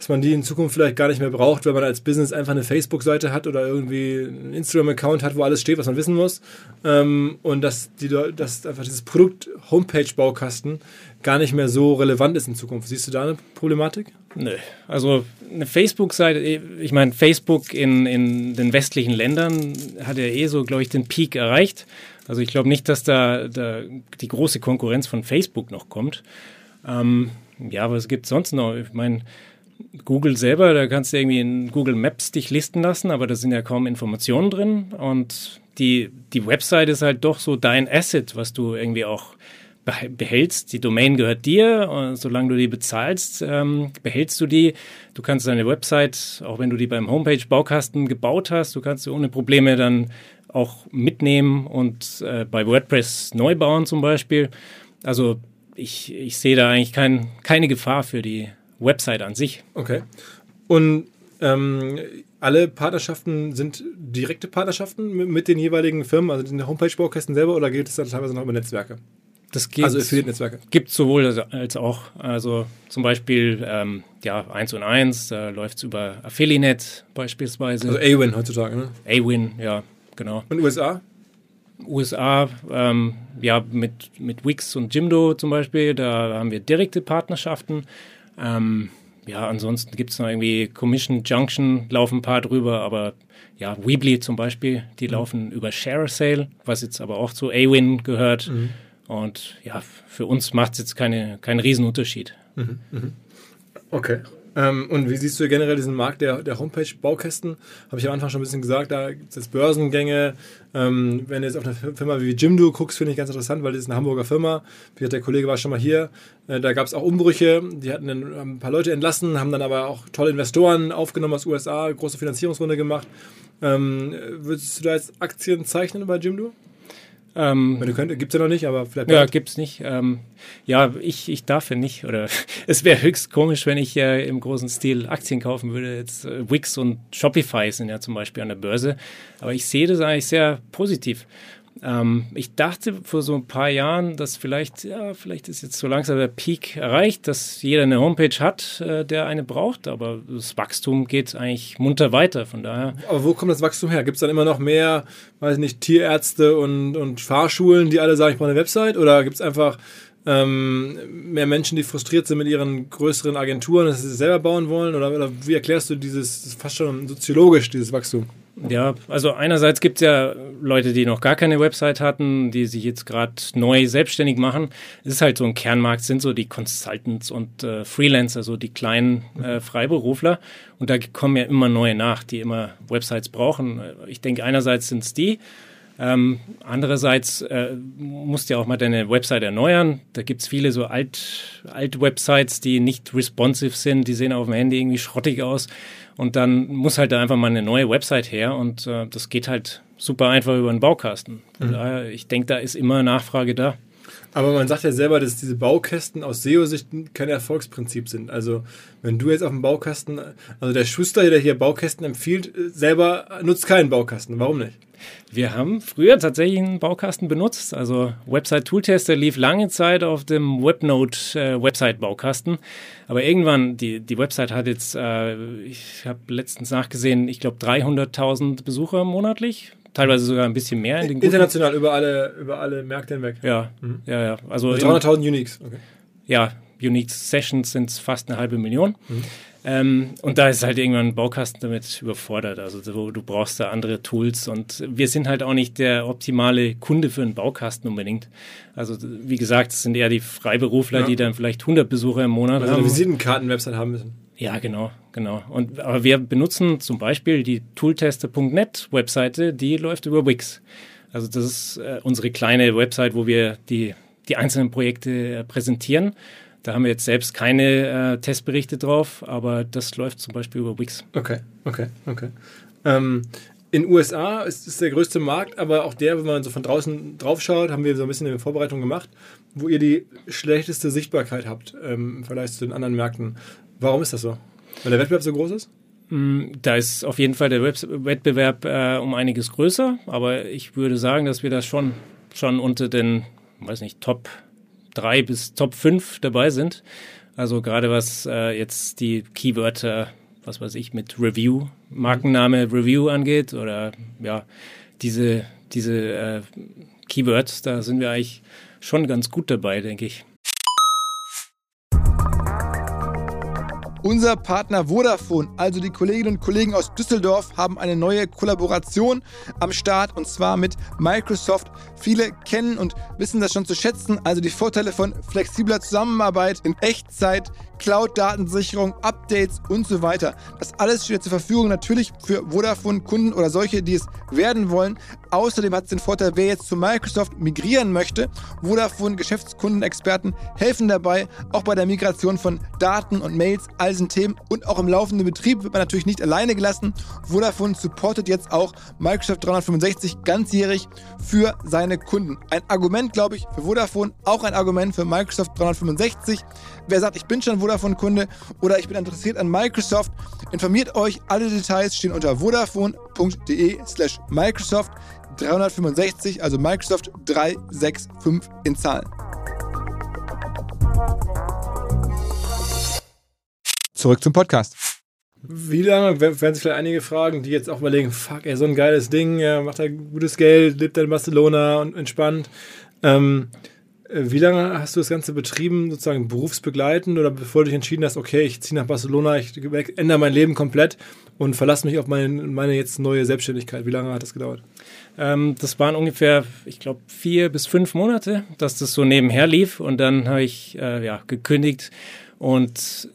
dass man die in Zukunft vielleicht gar nicht mehr braucht, wenn man als Business einfach eine Facebook-Seite hat oder irgendwie einen Instagram-Account hat, wo alles steht, was man wissen muss. Ähm, und dass, die, dass einfach dieses Produkt Homepage-Baukasten gar nicht mehr so relevant ist in Zukunft. Siehst du da eine Problematik? Nö. Also eine Facebook-Seite, ich meine, Facebook in, in den westlichen Ländern hat ja eh so, glaube ich, den Peak erreicht. Also ich glaube nicht, dass da, da die große Konkurrenz von Facebook noch kommt. Ähm, ja, was gibt es sonst noch? Ich meine, Google selber, da kannst du irgendwie in Google Maps dich listen lassen, aber da sind ja kaum Informationen drin. Und die, die Website ist halt doch so dein Asset, was du irgendwie auch behältst. Die Domain gehört dir und solange du die bezahlst, ähm, behältst du die. Du kannst deine Website, auch wenn du die beim Homepage-Baukasten gebaut hast, du kannst sie ohne Probleme dann auch mitnehmen und äh, bei WordPress neu bauen zum Beispiel. Also ich, ich sehe da eigentlich kein, keine Gefahr für die Website an sich. Okay. Und ähm, alle Partnerschaften sind direkte Partnerschaften mit den jeweiligen Firmen, also den Homepage-Baukästen selber, oder geht es dann teilweise noch über Netzwerke? Das gibt, also Affiliate-Netzwerke. Gibt sowohl als auch. Also zum Beispiel ähm, ja, 1 und 1, da läuft es über Affiliate beispielsweise. Also A-Win heutzutage, ne? A-Win, ja, genau. Und USA? USA, ähm, ja, mit, mit Wix und Jimdo zum Beispiel, da haben wir direkte Partnerschaften. Ähm, ja, ansonsten gibt es noch irgendwie Commission Junction, laufen ein paar drüber, aber ja, Weebly zum Beispiel, die mhm. laufen über Share Sale, was jetzt aber auch zu A-Win gehört. Mhm. Und ja, für uns macht es jetzt keine, keinen Riesenunterschied. Mhm, mhm. Okay. Ähm, und wie siehst du generell diesen Markt der, der Homepage-Baukästen? Habe ich am Anfang schon ein bisschen gesagt, da gibt es jetzt Börsengänge. Ähm, wenn du jetzt auf eine Firma wie Jimdo guckst, finde ich ganz interessant, weil das ist eine Hamburger Firma. Wie der Kollege war schon mal hier. Äh, da gab es auch Umbrüche. Die hatten dann ein paar Leute entlassen, haben dann aber auch tolle Investoren aufgenommen aus USA, große Finanzierungsrunde gemacht. Ähm, würdest du da jetzt Aktien zeichnen bei Jimdo? Ähm, gibt es ja noch nicht, aber vielleicht. Ja, gibt es nicht. Ähm, ja, ich, ich darf ja nicht. Oder es wäre höchst komisch, wenn ich äh, im großen Stil Aktien kaufen würde. Jetzt äh, Wix und Shopify sind ja zum Beispiel an der Börse. Aber ich sehe das eigentlich sehr positiv. Ähm, ich dachte vor so ein paar Jahren, dass vielleicht, ja, vielleicht ist jetzt so langsam der Peak erreicht, dass jeder eine Homepage hat, äh, der eine braucht, aber das Wachstum geht eigentlich munter weiter, von daher. Aber wo kommt das Wachstum her? Gibt es dann immer noch mehr, weiß nicht, Tierärzte und, und Fahrschulen, die alle sagen, ich brauche eine Website? Oder gibt es einfach ähm, mehr Menschen, die frustriert sind mit ihren größeren Agenturen, dass sie selber bauen wollen? Oder, oder wie erklärst du dieses, fast schon soziologisch, dieses Wachstum? Ja, also einerseits gibt es ja Leute, die noch gar keine Website hatten, die sich jetzt gerade neu selbstständig machen. Es ist halt so ein Kernmarkt, sind so die Consultants und äh, Freelancer, so die kleinen äh, Freiberufler. Und da kommen ja immer neue nach, die immer Websites brauchen. Ich denke, einerseits sind es die. Ähm, andererseits äh, musst du ja auch mal deine Website erneuern. Da gibt es viele so alt, alt Websites, die nicht responsive sind, die sehen auf dem Handy irgendwie schrottig aus. Und dann muss halt da einfach mal eine neue Website her und äh, das geht halt super einfach über einen Baukasten. Von mhm. daher, ich denke, da ist immer Nachfrage da. Aber man sagt ja selber, dass diese Baukästen aus SEO-Sicht kein Erfolgsprinzip sind. Also wenn du jetzt auf dem Baukasten, also der Schuster, der hier Baukästen empfiehlt, selber nutzt keinen Baukasten. Warum nicht? Wir haben früher tatsächlich einen Baukasten benutzt. Also Website Tooltester lief lange Zeit auf dem Webnode äh, Website Baukasten. Aber irgendwann, die, die Website hat jetzt, äh, ich habe letztens nachgesehen, ich glaube 300.000 Besucher monatlich teilweise sogar ein bisschen mehr. In International über alle, über alle Märkte hinweg. Ja, mhm. ja, ja. Also 300.000 Uniques. Okay. Ja, Unique Sessions sind fast eine halbe Million. Mhm. Ähm, und da ist halt irgendwann ein Baukasten damit überfordert. Also du, du, brauchst da andere Tools und wir sind halt auch nicht der optimale Kunde für einen Baukasten unbedingt. Also wie gesagt, es sind eher die Freiberufler, ja. die dann vielleicht 100 Besucher im Monat also haben. Also Visitenkarten-Website haben müssen. Ja, genau, genau. Und, aber wir benutzen zum Beispiel die Tooltester.net Webseite, die läuft über Wix. Also das ist äh, unsere kleine Website, wo wir die, die einzelnen Projekte äh, präsentieren. Da haben wir jetzt selbst keine äh, Testberichte drauf, aber das läuft zum Beispiel über Wix. Okay, okay, okay. Ähm, in USA ist es der größte Markt, aber auch der, wenn man so von draußen drauf schaut, haben wir so ein bisschen eine Vorbereitung gemacht, wo ihr die schlechteste Sichtbarkeit habt ähm, im Vergleich zu den anderen Märkten. Warum ist das so? Weil der Wettbewerb so groß ist? Mm, da ist auf jeden Fall der Wettbewerb äh, um einiges größer, aber ich würde sagen, dass wir da schon, schon unter den, weiß nicht, Top 3 bis Top 5 dabei sind. Also gerade was äh, jetzt die Keywörter, was weiß ich, mit Review, Markenname Review angeht oder ja, diese, diese äh, Keywords, da sind wir eigentlich schon ganz gut dabei, denke ich. Unser Partner Vodafone, also die Kolleginnen und Kollegen aus Düsseldorf, haben eine neue Kollaboration am Start und zwar mit Microsoft. Viele kennen und wissen das schon zu schätzen, also die Vorteile von flexibler Zusammenarbeit in Echtzeit, Cloud-Datensicherung, Updates und so weiter. Das alles steht zur Verfügung natürlich für Vodafone-Kunden oder solche, die es werden wollen. Außerdem hat es den Vorteil, wer jetzt zu Microsoft migrieren möchte. Vodafone Geschäftskundenexperten helfen dabei, auch bei der Migration von Daten und Mails, all diesen Themen und auch im laufenden Betrieb wird man natürlich nicht alleine gelassen. Vodafone supportet jetzt auch Microsoft 365 ganzjährig für seine Kunden. Ein Argument, glaube ich, für Vodafone, auch ein Argument für Microsoft 365. Wer sagt, ich bin schon Vodafone-Kunde oder ich bin interessiert an Microsoft, informiert euch. Alle Details stehen unter vodafone.de slash Microsoft 365, also Microsoft 365 in Zahlen. Zurück zum Podcast. Wie lange, werden sich vielleicht einige fragen, die jetzt auch überlegen, fuck, ey, so ein geiles Ding, er macht da gutes Geld, lebt in Barcelona und entspannt. Ähm, äh, wie lange hast du das Ganze betrieben, sozusagen berufsbegleitend oder bevor du dich entschieden hast, okay, ich ziehe nach Barcelona, ich ändere mein Leben komplett und verlasse mich auf meine, meine jetzt neue Selbstständigkeit? Wie lange hat das gedauert? Ähm, das waren ungefähr, ich glaube, vier bis fünf Monate, dass das so nebenher lief und dann habe ich äh, ja, gekündigt und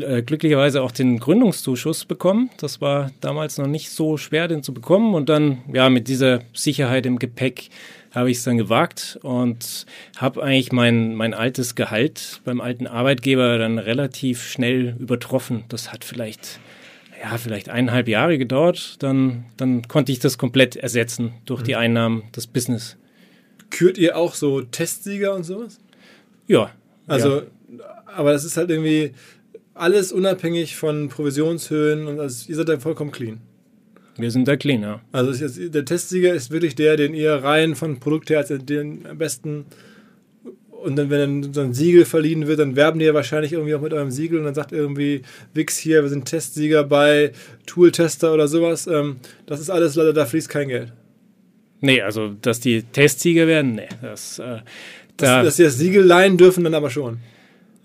glücklicherweise auch den Gründungszuschuss bekommen. Das war damals noch nicht so schwer, den zu bekommen. Und dann, ja, mit dieser Sicherheit im Gepäck habe ich es dann gewagt und habe eigentlich mein, mein altes Gehalt beim alten Arbeitgeber dann relativ schnell übertroffen. Das hat vielleicht ja, vielleicht eineinhalb Jahre gedauert, dann, dann konnte ich das komplett ersetzen durch die Einnahmen des Business. Kürt ihr auch so Testsieger und sowas? Ja. Also, ja. aber das ist halt irgendwie alles unabhängig von Provisionshöhen und also ihr seid da vollkommen clean. Wir sind da clean, ja. Also jetzt, der Testsieger ist wirklich der, den ihr rein von Produkt her als den am besten und dann, wenn dann so ein Siegel verliehen wird, dann werben die ja wahrscheinlich irgendwie auch mit eurem Siegel und dann sagt irgendwie Wix hier, wir sind Testsieger bei Tool-Tester oder sowas. Ähm, das ist alles leider, da fließt kein Geld. Nee, also, dass die Testsieger werden, nee. Das, äh, da, dass, dass sie das Siegel leihen dürfen, dann aber schon.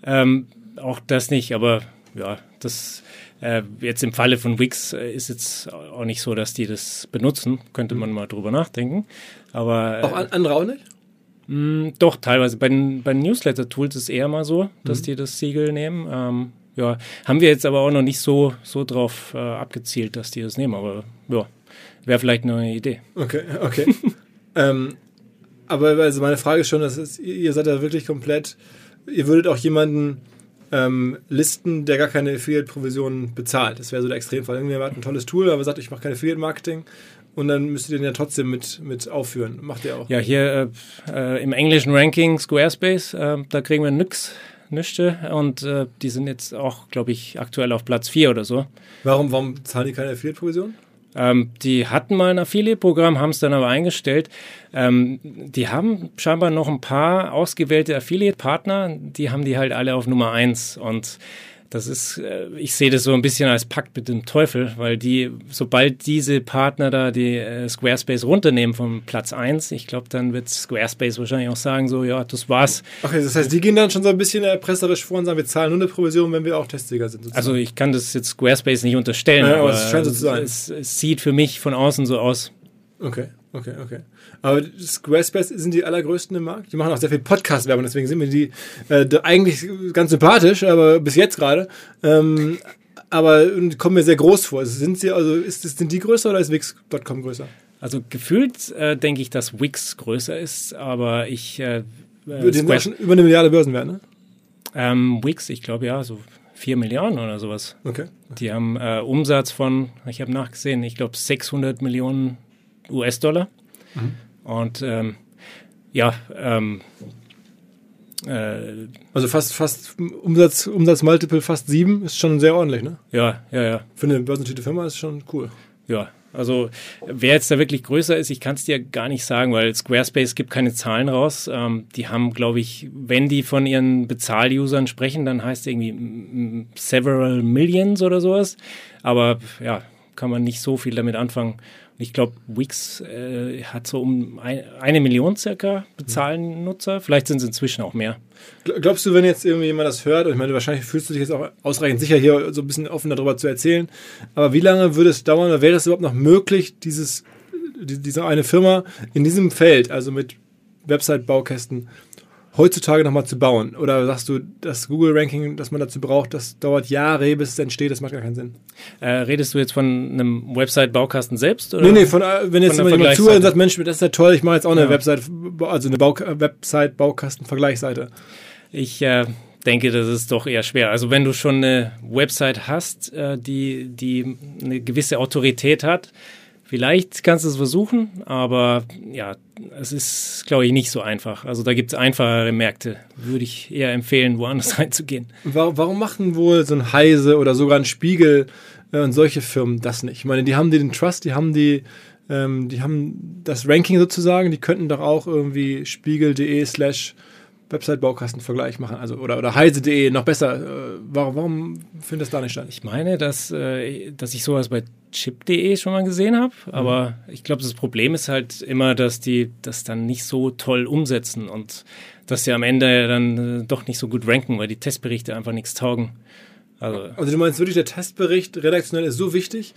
Ähm, auch das nicht, aber ja, das äh, jetzt im Falle von Wix äh, ist jetzt auch nicht so, dass die das benutzen. Könnte man mal drüber nachdenken. Aber, äh, auch andere auch nicht? Mh, mm, doch, teilweise. Bei, bei Newsletter-Tools ist es eher mal so, dass mhm. die das Siegel nehmen. Ähm, ja, haben wir jetzt aber auch noch nicht so, so drauf äh, abgezielt, dass die das nehmen. Aber ja, wäre vielleicht noch eine Idee. Okay, okay. ähm, aber also meine Frage ist schon, dass ihr seid da wirklich komplett, ihr würdet auch jemanden ähm, listen, der gar keine Affiliate-Provisionen bezahlt. Das wäre so der Extremfall. Irgendjemand hat ein tolles Tool, aber sagt, ich mache kein Affiliate-Marketing und dann müsst ihr den ja trotzdem mit, mit aufführen. Macht ihr auch. Ja, hier äh, äh, im englischen Ranking Squarespace, äh, da kriegen wir nix, nichte und äh, die sind jetzt auch, glaube ich, aktuell auf Platz 4 oder so. Warum, warum zahlen die keine Affiliate-Provision? Ähm, die hatten mal ein Affiliate-Programm, haben es dann aber eingestellt. Ähm, die haben scheinbar noch ein paar ausgewählte Affiliate-Partner, die haben die halt alle auf Nummer 1 und das ist, äh, ich sehe das so ein bisschen als Pakt mit dem Teufel, weil die, sobald diese Partner da die äh, Squarespace runternehmen vom Platz 1, ich glaube, dann wird Squarespace wahrscheinlich auch sagen, so, ja, das war's. Okay, das heißt, die gehen dann schon so ein bisschen erpresserisch vor und sagen, wir zahlen nur eine Provision, wenn wir auch Testsieger sind. Sozusagen. Also ich kann das jetzt Squarespace nicht unterstellen, ja, aber, es scheint so zu sein. Es, es sieht für mich von außen so aus. Okay, okay, okay. Aber Squarespace sind die allergrößten im Markt. Die machen auch sehr viel Podcast-Werbung, deswegen sind mir die äh, eigentlich ganz sympathisch, aber bis jetzt gerade. Ähm, aber kommen mir sehr groß vor. Also sind sie, also ist, sind die größer oder ist Wix.com größer? Also gefühlt äh, denke ich, dass Wix größer ist, aber ich. Äh, äh, sind schon über eine Milliarde Börsenwert, ne? Ähm, Wix, ich glaube ja, so 4 Milliarden oder sowas. Okay. Die haben äh, Umsatz von, ich habe nachgesehen, ich glaube 600 Millionen US-Dollar. Mhm. Und ähm, ja, ähm, äh, also fast, fast Umsatz, Umsatzmultiple fast sieben ist schon sehr ordentlich, ne? Ja, ja, ja. Für eine börsennotierte Firma ist schon cool. Ja, also wer jetzt da wirklich größer ist, ich kann es dir gar nicht sagen, weil Squarespace gibt keine Zahlen raus. Ähm, die haben, glaube ich, wenn die von ihren Bezahl-Usern sprechen, dann heißt es irgendwie several millions oder sowas. Aber ja, kann man nicht so viel damit anfangen. Ich glaube, Wix äh, hat so um ein, eine Million circa bezahlen Nutzer. Vielleicht sind es inzwischen auch mehr. Glaubst du, wenn jetzt irgendwie jemand das hört, und ich meine, wahrscheinlich fühlst du dich jetzt auch ausreichend sicher, hier so ein bisschen offen darüber zu erzählen, aber wie lange würde es dauern oder wäre es überhaupt noch möglich, dieses, diese eine Firma in diesem Feld, also mit Website-Baukästen, heutzutage nochmal zu bauen? Oder sagst du, das Google-Ranking, das man dazu braucht, das dauert Jahre, bis es entsteht, das macht gar keinen Sinn? Äh, redest du jetzt von einem Website-Baukasten selbst? Oder? Nee, nee, von, äh, wenn jetzt jemand zuhört und sagt, Mensch, das ist ja toll, ich mache jetzt auch eine ja. Website, also eine Website-Baukasten-Vergleichsseite. Ich äh, denke, das ist doch eher schwer. Also wenn du schon eine Website hast, äh, die, die eine gewisse Autorität hat, Vielleicht kannst du es versuchen, aber ja, es ist, glaube ich, nicht so einfach. Also da gibt es einfachere Märkte. Würde ich eher empfehlen, woanders reinzugehen. Warum, machen wohl so ein Heise oder sogar ein Spiegel äh, und solche Firmen das nicht? Ich meine, die haben den Trust, die haben die, ähm, die haben das Ranking sozusagen, die könnten doch auch irgendwie spiegel.de slash Website-Baukastenvergleich machen, also oder, oder heise.de noch besser. Äh, warum, warum findet das da nicht statt? Ich meine, dass, äh, dass ich sowas bei chip.de schon mal gesehen habe, mhm. aber ich glaube, das Problem ist halt immer, dass die das dann nicht so toll umsetzen und dass sie am Ende dann äh, doch nicht so gut ranken, weil die Testberichte einfach nichts taugen. Also, also du meinst wirklich, der Testbericht redaktionell ist so wichtig,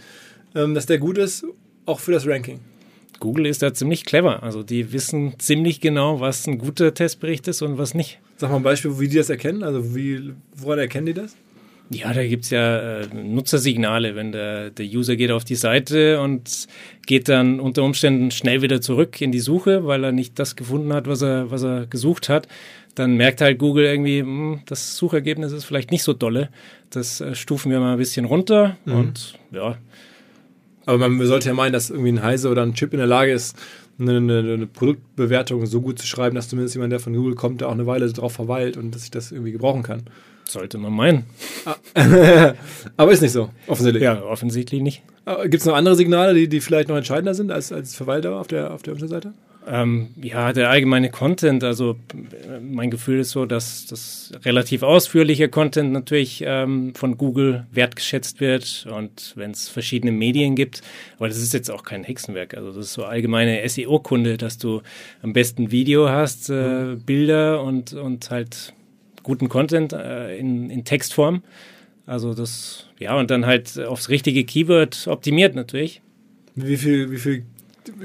ähm, dass der gut ist, auch für das Ranking? Google ist da ziemlich clever. Also die wissen ziemlich genau, was ein guter Testbericht ist und was nicht. Sag mal ein Beispiel, wie die das erkennen. Also wie, woran erkennen die das? Ja, da gibt's ja äh, Nutzersignale, wenn der, der User geht auf die Seite und geht dann unter Umständen schnell wieder zurück in die Suche, weil er nicht das gefunden hat, was er, was er gesucht hat. Dann merkt halt Google irgendwie, mh, hm, das Suchergebnis ist vielleicht nicht so dolle. Das äh, stufen wir mal ein bisschen runter mhm. und ja. Aber man sollte ja meinen, dass irgendwie ein Heise oder ein Chip in der Lage ist, eine, eine, eine, Produktbewertung so gut zu schreiben, dass zumindest jemand, der von Google kommt, da auch eine Weile drauf verweilt und dass ich das irgendwie gebrauchen kann. Sollte man meinen. Ah. Aber ist nicht so, offensichtlich. Ja, offensichtlich nicht. Gibt es noch andere Signale, die, die vielleicht noch entscheidender sind als, als Verweildauer auf der, auf der Unterseite? Ähm, ja, der allgemeine Content, also mein Gefühl ist so, dass das relativ ausführlicher Content natürlich ähm, von Google wertgeschätzt wird und wenn es verschiedene Medien gibt, aber das ist jetzt auch kein Hexenwerk, also das ist so allgemeine SEO-Kunde, dass du am besten Video hast, äh, mhm. Bilder und, und halt guten Content äh, in, in Textform. Also das, ja, und dann halt aufs richtige Keyword optimiert natürlich. Wie viel, wie viel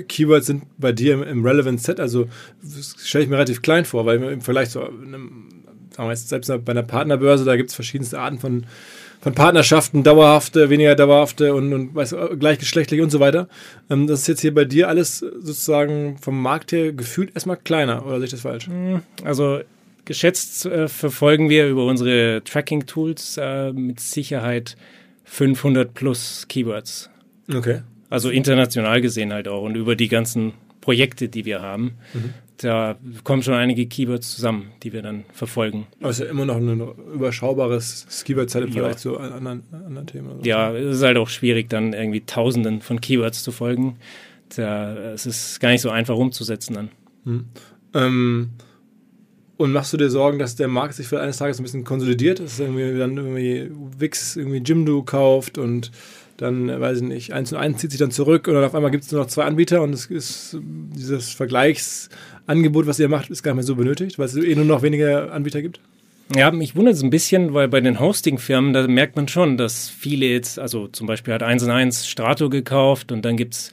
Keywords sind bei dir im, Relevant Set? Also das stelle ich mir relativ klein vor, weil im Vergleich zu einem, sagen wir jetzt, selbst bei einer Partnerbörse, da gibt es verschiedenste Arten von, von Partnerschaften, dauerhafte, weniger dauerhafte und, und weiß, gleichgeschlechtlich und so weiter. Ähm, das ist jetzt hier bei dir alles sozusagen vom Markt her gefühlt erstmal kleiner, oder sehe ich das falsch? Hm, also geschätzt äh, verfolgen wir über unsere Tracking-Tools äh, mit Sicherheit 500 plus Keywords. Okay. Also international gesehen halt auch und über die ganzen Projekte, die wir haben. Mhm. Da kommen schon einige Keywords zusammen, die wir dann verfolgen. Aber es ist ja immer noch ein überschaubares Keyword-Set im Vergleich ja. zu anderen, anderen Themen. Ja, es ist halt auch schwierig, dann irgendwie Tausenden von Keywords zu folgen. Da, es ist gar nicht so einfach umzusetzen dann. Mhm. Ähm, und machst du dir Sorgen, dass der Markt sich für eines Tages ein bisschen konsolidiert, dass irgendwie dann irgendwie Wix irgendwie Jimdo kauft und dann, weiß ich nicht, eins und eins zieht sich dann zurück und dann auf einmal gibt es nur noch zwei Anbieter und es ist dieses Vergleichsangebot, was ihr macht, ist gar nicht mehr so benötigt, weil es eh nur noch weniger Anbieter gibt? Ja, mich wundert es ein bisschen, weil bei den Hosting-Firmen, da merkt man schon, dass viele jetzt, also zum Beispiel hat 1 und 1 Strato gekauft und dann gibt es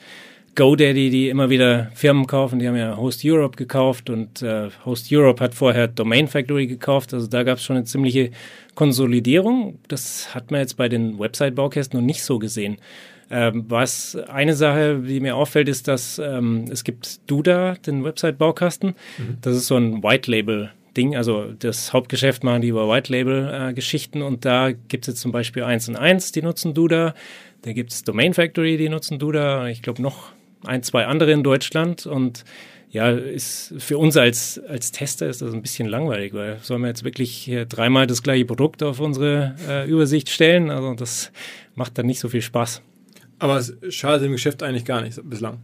GoDaddy, die immer wieder Firmen kaufen. Die haben ja Host Europe gekauft und äh, Host Europe hat vorher Domain Factory gekauft. Also da gab es schon eine ziemliche Konsolidierung. Das hat man jetzt bei den Website-Baukästen noch nicht so gesehen. Ähm, was eine Sache, die mir auffällt, ist, dass ähm, es gibt Duda, den Website-Baukasten. Mhm. Das ist so ein White-Label. Ding, also das Hauptgeschäft machen die über White Label äh, Geschichten und da gibt es jetzt zum Beispiel 1 und 1, die nutzen Duda, da gibt es Domain Factory, die nutzen Duda, ich glaube noch ein, zwei andere in Deutschland und ja, ist für uns als, als Tester ist das ein bisschen langweilig, weil sollen wir jetzt wirklich dreimal das gleiche Produkt auf unsere äh, Übersicht stellen? Also das macht dann nicht so viel Spaß. Aber es schadet dem Geschäft eigentlich gar nicht bislang.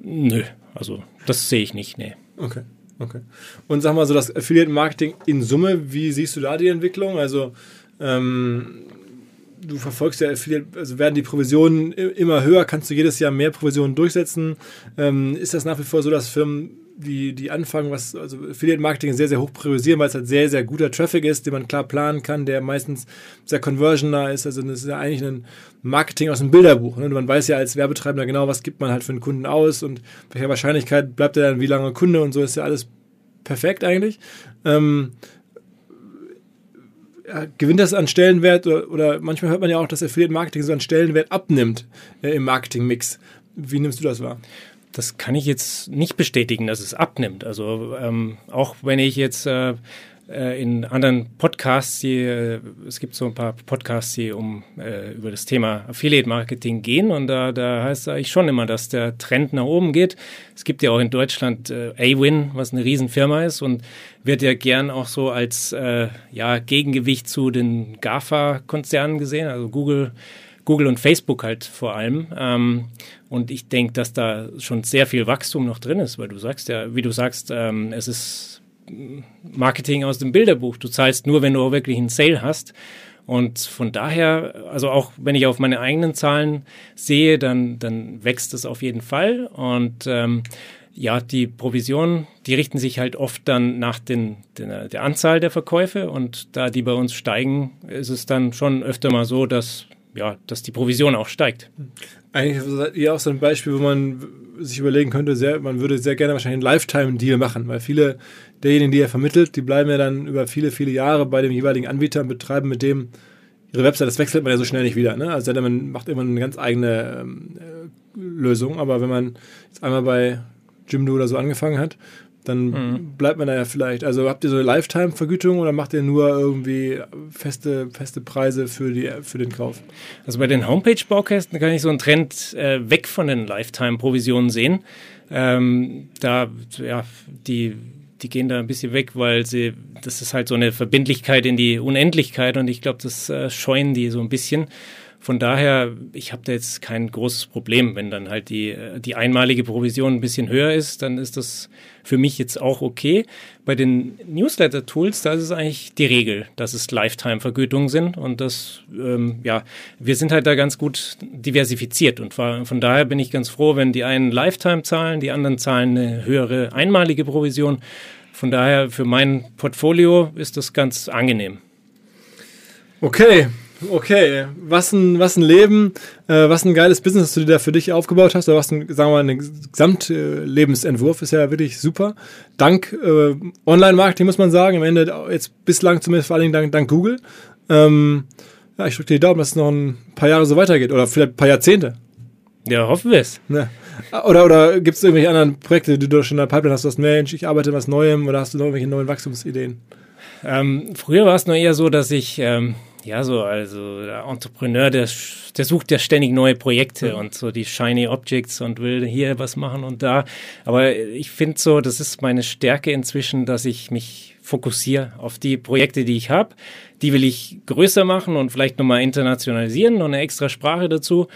Nö, also das sehe ich nicht, nee. Okay, okay. Und sag mal so, das Affiliate Marketing in Summe, wie siehst du da die Entwicklung? Also ähm, du verfolgst ja Affiliate, also werden die Provisionen immer höher, kannst du jedes Jahr mehr Provisionen durchsetzen. Ähm, ist das nach wie vor so, dass Firmen, die, die anfangen, was, also Affiliate Marketing sehr, sehr hoch priorisieren, weil es halt sehr, sehr guter Traffic ist, den man klar planen kann, der meistens sehr conversionnah ist. Also das ist ja eigentlich ein Marketing aus dem Bilderbuch. Ne? Man weiß ja als Werbetreibender genau, was gibt man halt für einen Kunden aus und welcher Wahrscheinlichkeit bleibt er dann wie lange Kunde und so ist ja alles perfekt eigentlich. Ähm, gewinnt das an Stellenwert oder, oder, manchmal hört man ja auch, dass Affiliate Marketing so an Stellenwert abnimmt äh, im Marketingmix. Wie nimmst du das wahr? Das kann ich jetzt nicht bestätigen, dass es abnimmt. Also ähm, auch wenn ich jetzt äh, äh, in anderen Podcasts, die, äh, es gibt so ein paar Podcasts, die um äh, über das Thema Affiliate Marketing gehen und da, da heißt es eigentlich schon immer, dass der Trend nach oben geht. Es gibt ja auch in Deutschland äh, Awin, was eine Riesenfirma ist und wird ja gern auch so als äh, ja, Gegengewicht zu den GAFA-Konzernen gesehen, also Google, Google und Facebook halt vor allem. Ähm, und ich denke, dass da schon sehr viel Wachstum noch drin ist, weil du sagst ja, wie du sagst, ähm, es ist Marketing aus dem Bilderbuch. Du zahlst nur, wenn du auch wirklich einen Sale hast. Und von daher, also auch wenn ich auf meine eigenen Zahlen sehe, dann, dann wächst es auf jeden Fall. Und ähm, ja, die Provisionen, die richten sich halt oft dann nach den, den, der Anzahl der Verkäufe. Und da die bei uns steigen, ist es dann schon öfter mal so, dass, ja, dass die Provision auch steigt. Eigentlich seid ihr auch so ein Beispiel, wo man sich überlegen könnte, sehr, man würde sehr gerne wahrscheinlich einen Lifetime-Deal machen, weil viele derjenigen, die er vermittelt, die bleiben ja dann über viele, viele Jahre bei dem jeweiligen Anbieter und betreiben mit dem ihre Website, das wechselt man ja so schnell nicht wieder. Ne? Also man macht immer eine ganz eigene ähm, äh, Lösung, aber wenn man jetzt einmal bei Jimdo oder so angefangen hat, dann mhm. bleibt man da ja vielleicht. Also habt ihr so Lifetime-Vergütung oder macht ihr nur irgendwie feste, feste Preise für, die, für den Kauf? Also bei den Homepage-Baukästen kann ich so einen Trend äh, weg von den Lifetime-Provisionen sehen. Ähm, da, ja, die, die gehen da ein bisschen weg, weil sie, das ist halt so eine Verbindlichkeit in die Unendlichkeit und ich glaube, das äh, scheuen die so ein bisschen. Von daher, ich habe da jetzt kein großes Problem. Wenn dann halt die, die einmalige Provision ein bisschen höher ist, dann ist das für mich jetzt auch okay. Bei den Newsletter-Tools, da ist es eigentlich die Regel, dass es Lifetime-Vergütungen sind und das, ähm, ja, wir sind halt da ganz gut diversifiziert und von daher bin ich ganz froh, wenn die einen Lifetime zahlen, die anderen zahlen eine höhere einmalige Provision. Von daher für mein Portfolio ist das ganz angenehm. Okay, Okay, was ein, was ein Leben, äh, was ein geiles Business, das du dir da für dich aufgebaut hast, oder was ein, sagen wir mal, ein Gesamtlebensentwurf ist ja wirklich super. Dank äh, Online-Marketing muss man sagen, am Ende jetzt bislang zumindest vor allen Dingen dank, dank Google. Ähm, ja, ich drücke dir die Daumen, dass es noch ein paar Jahre so weitergeht oder vielleicht ein paar Jahrzehnte. Ja, hoffen wir es. Ja. Oder, oder gibt es irgendwelche anderen Projekte, die du schon in der Pipeline hast, du hast, Mensch, ich arbeite was Neuem oder hast du noch irgendwelche neuen Wachstumsideen? Ähm, früher war es nur eher so, dass ich ähm, ja, so, also der Entrepreneur, der, der sucht ja ständig neue Projekte mhm. und so die shiny Objects und will hier was machen und da. Aber ich finde so, das ist meine Stärke inzwischen, dass ich mich fokussiere auf die Projekte, die ich habe. Die will ich größer machen und vielleicht nochmal internationalisieren, noch eine extra Sprache dazu.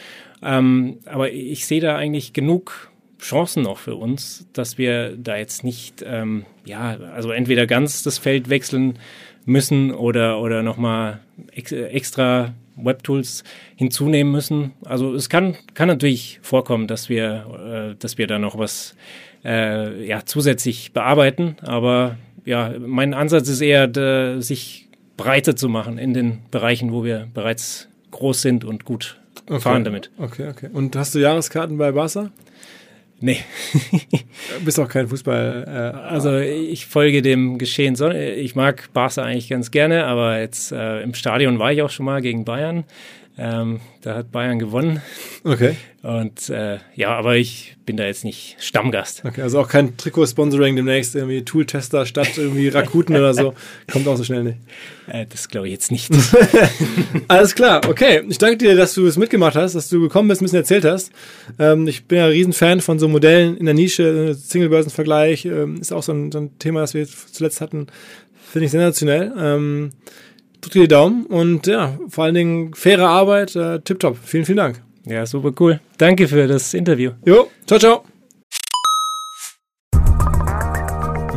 Ähm, aber ich sehe da eigentlich genug Chancen noch für uns, dass wir da jetzt nicht, ähm, ja, also entweder ganz das Feld wechseln, müssen oder, oder nochmal ex extra Webtools hinzunehmen müssen. Also es kann, kann natürlich vorkommen, dass wir, äh, dass wir da noch was äh, ja, zusätzlich bearbeiten, aber ja, mein Ansatz ist eher, de, sich breiter zu machen in den Bereichen, wo wir bereits groß sind und gut okay. fahren damit. Okay, okay. Und hast du Jahreskarten bei Barca? Nee. du bist auch kein Fußball. Äh, also ich folge dem Geschehen. Ich mag Barca eigentlich ganz gerne, aber jetzt äh, im Stadion war ich auch schon mal gegen Bayern. Ähm, da hat Bayern gewonnen. Okay. Und äh, ja, aber ich bin da jetzt nicht Stammgast. Okay, also auch kein Trikot-Sponsoring demnächst, irgendwie Tool-Tester statt irgendwie Rakuten oder so. Kommt auch so schnell nicht. Äh, das glaube ich jetzt nicht. Alles klar, okay. Ich danke dir, dass du es mitgemacht hast, dass du gekommen bist, ein bisschen erzählt hast. Ähm, ich bin ja ein Riesenfan von so Modellen in der Nische. Single-Börsen-Vergleich ähm, ist auch so ein, so ein, Thema, das wir zuletzt hatten. Finde ich sensationell. Drück dir die Daumen und ja, vor allen Dingen faire Arbeit, äh, tipptopp. Vielen, vielen Dank. Ja, super cool. Danke für das Interview. Jo, ciao, ciao.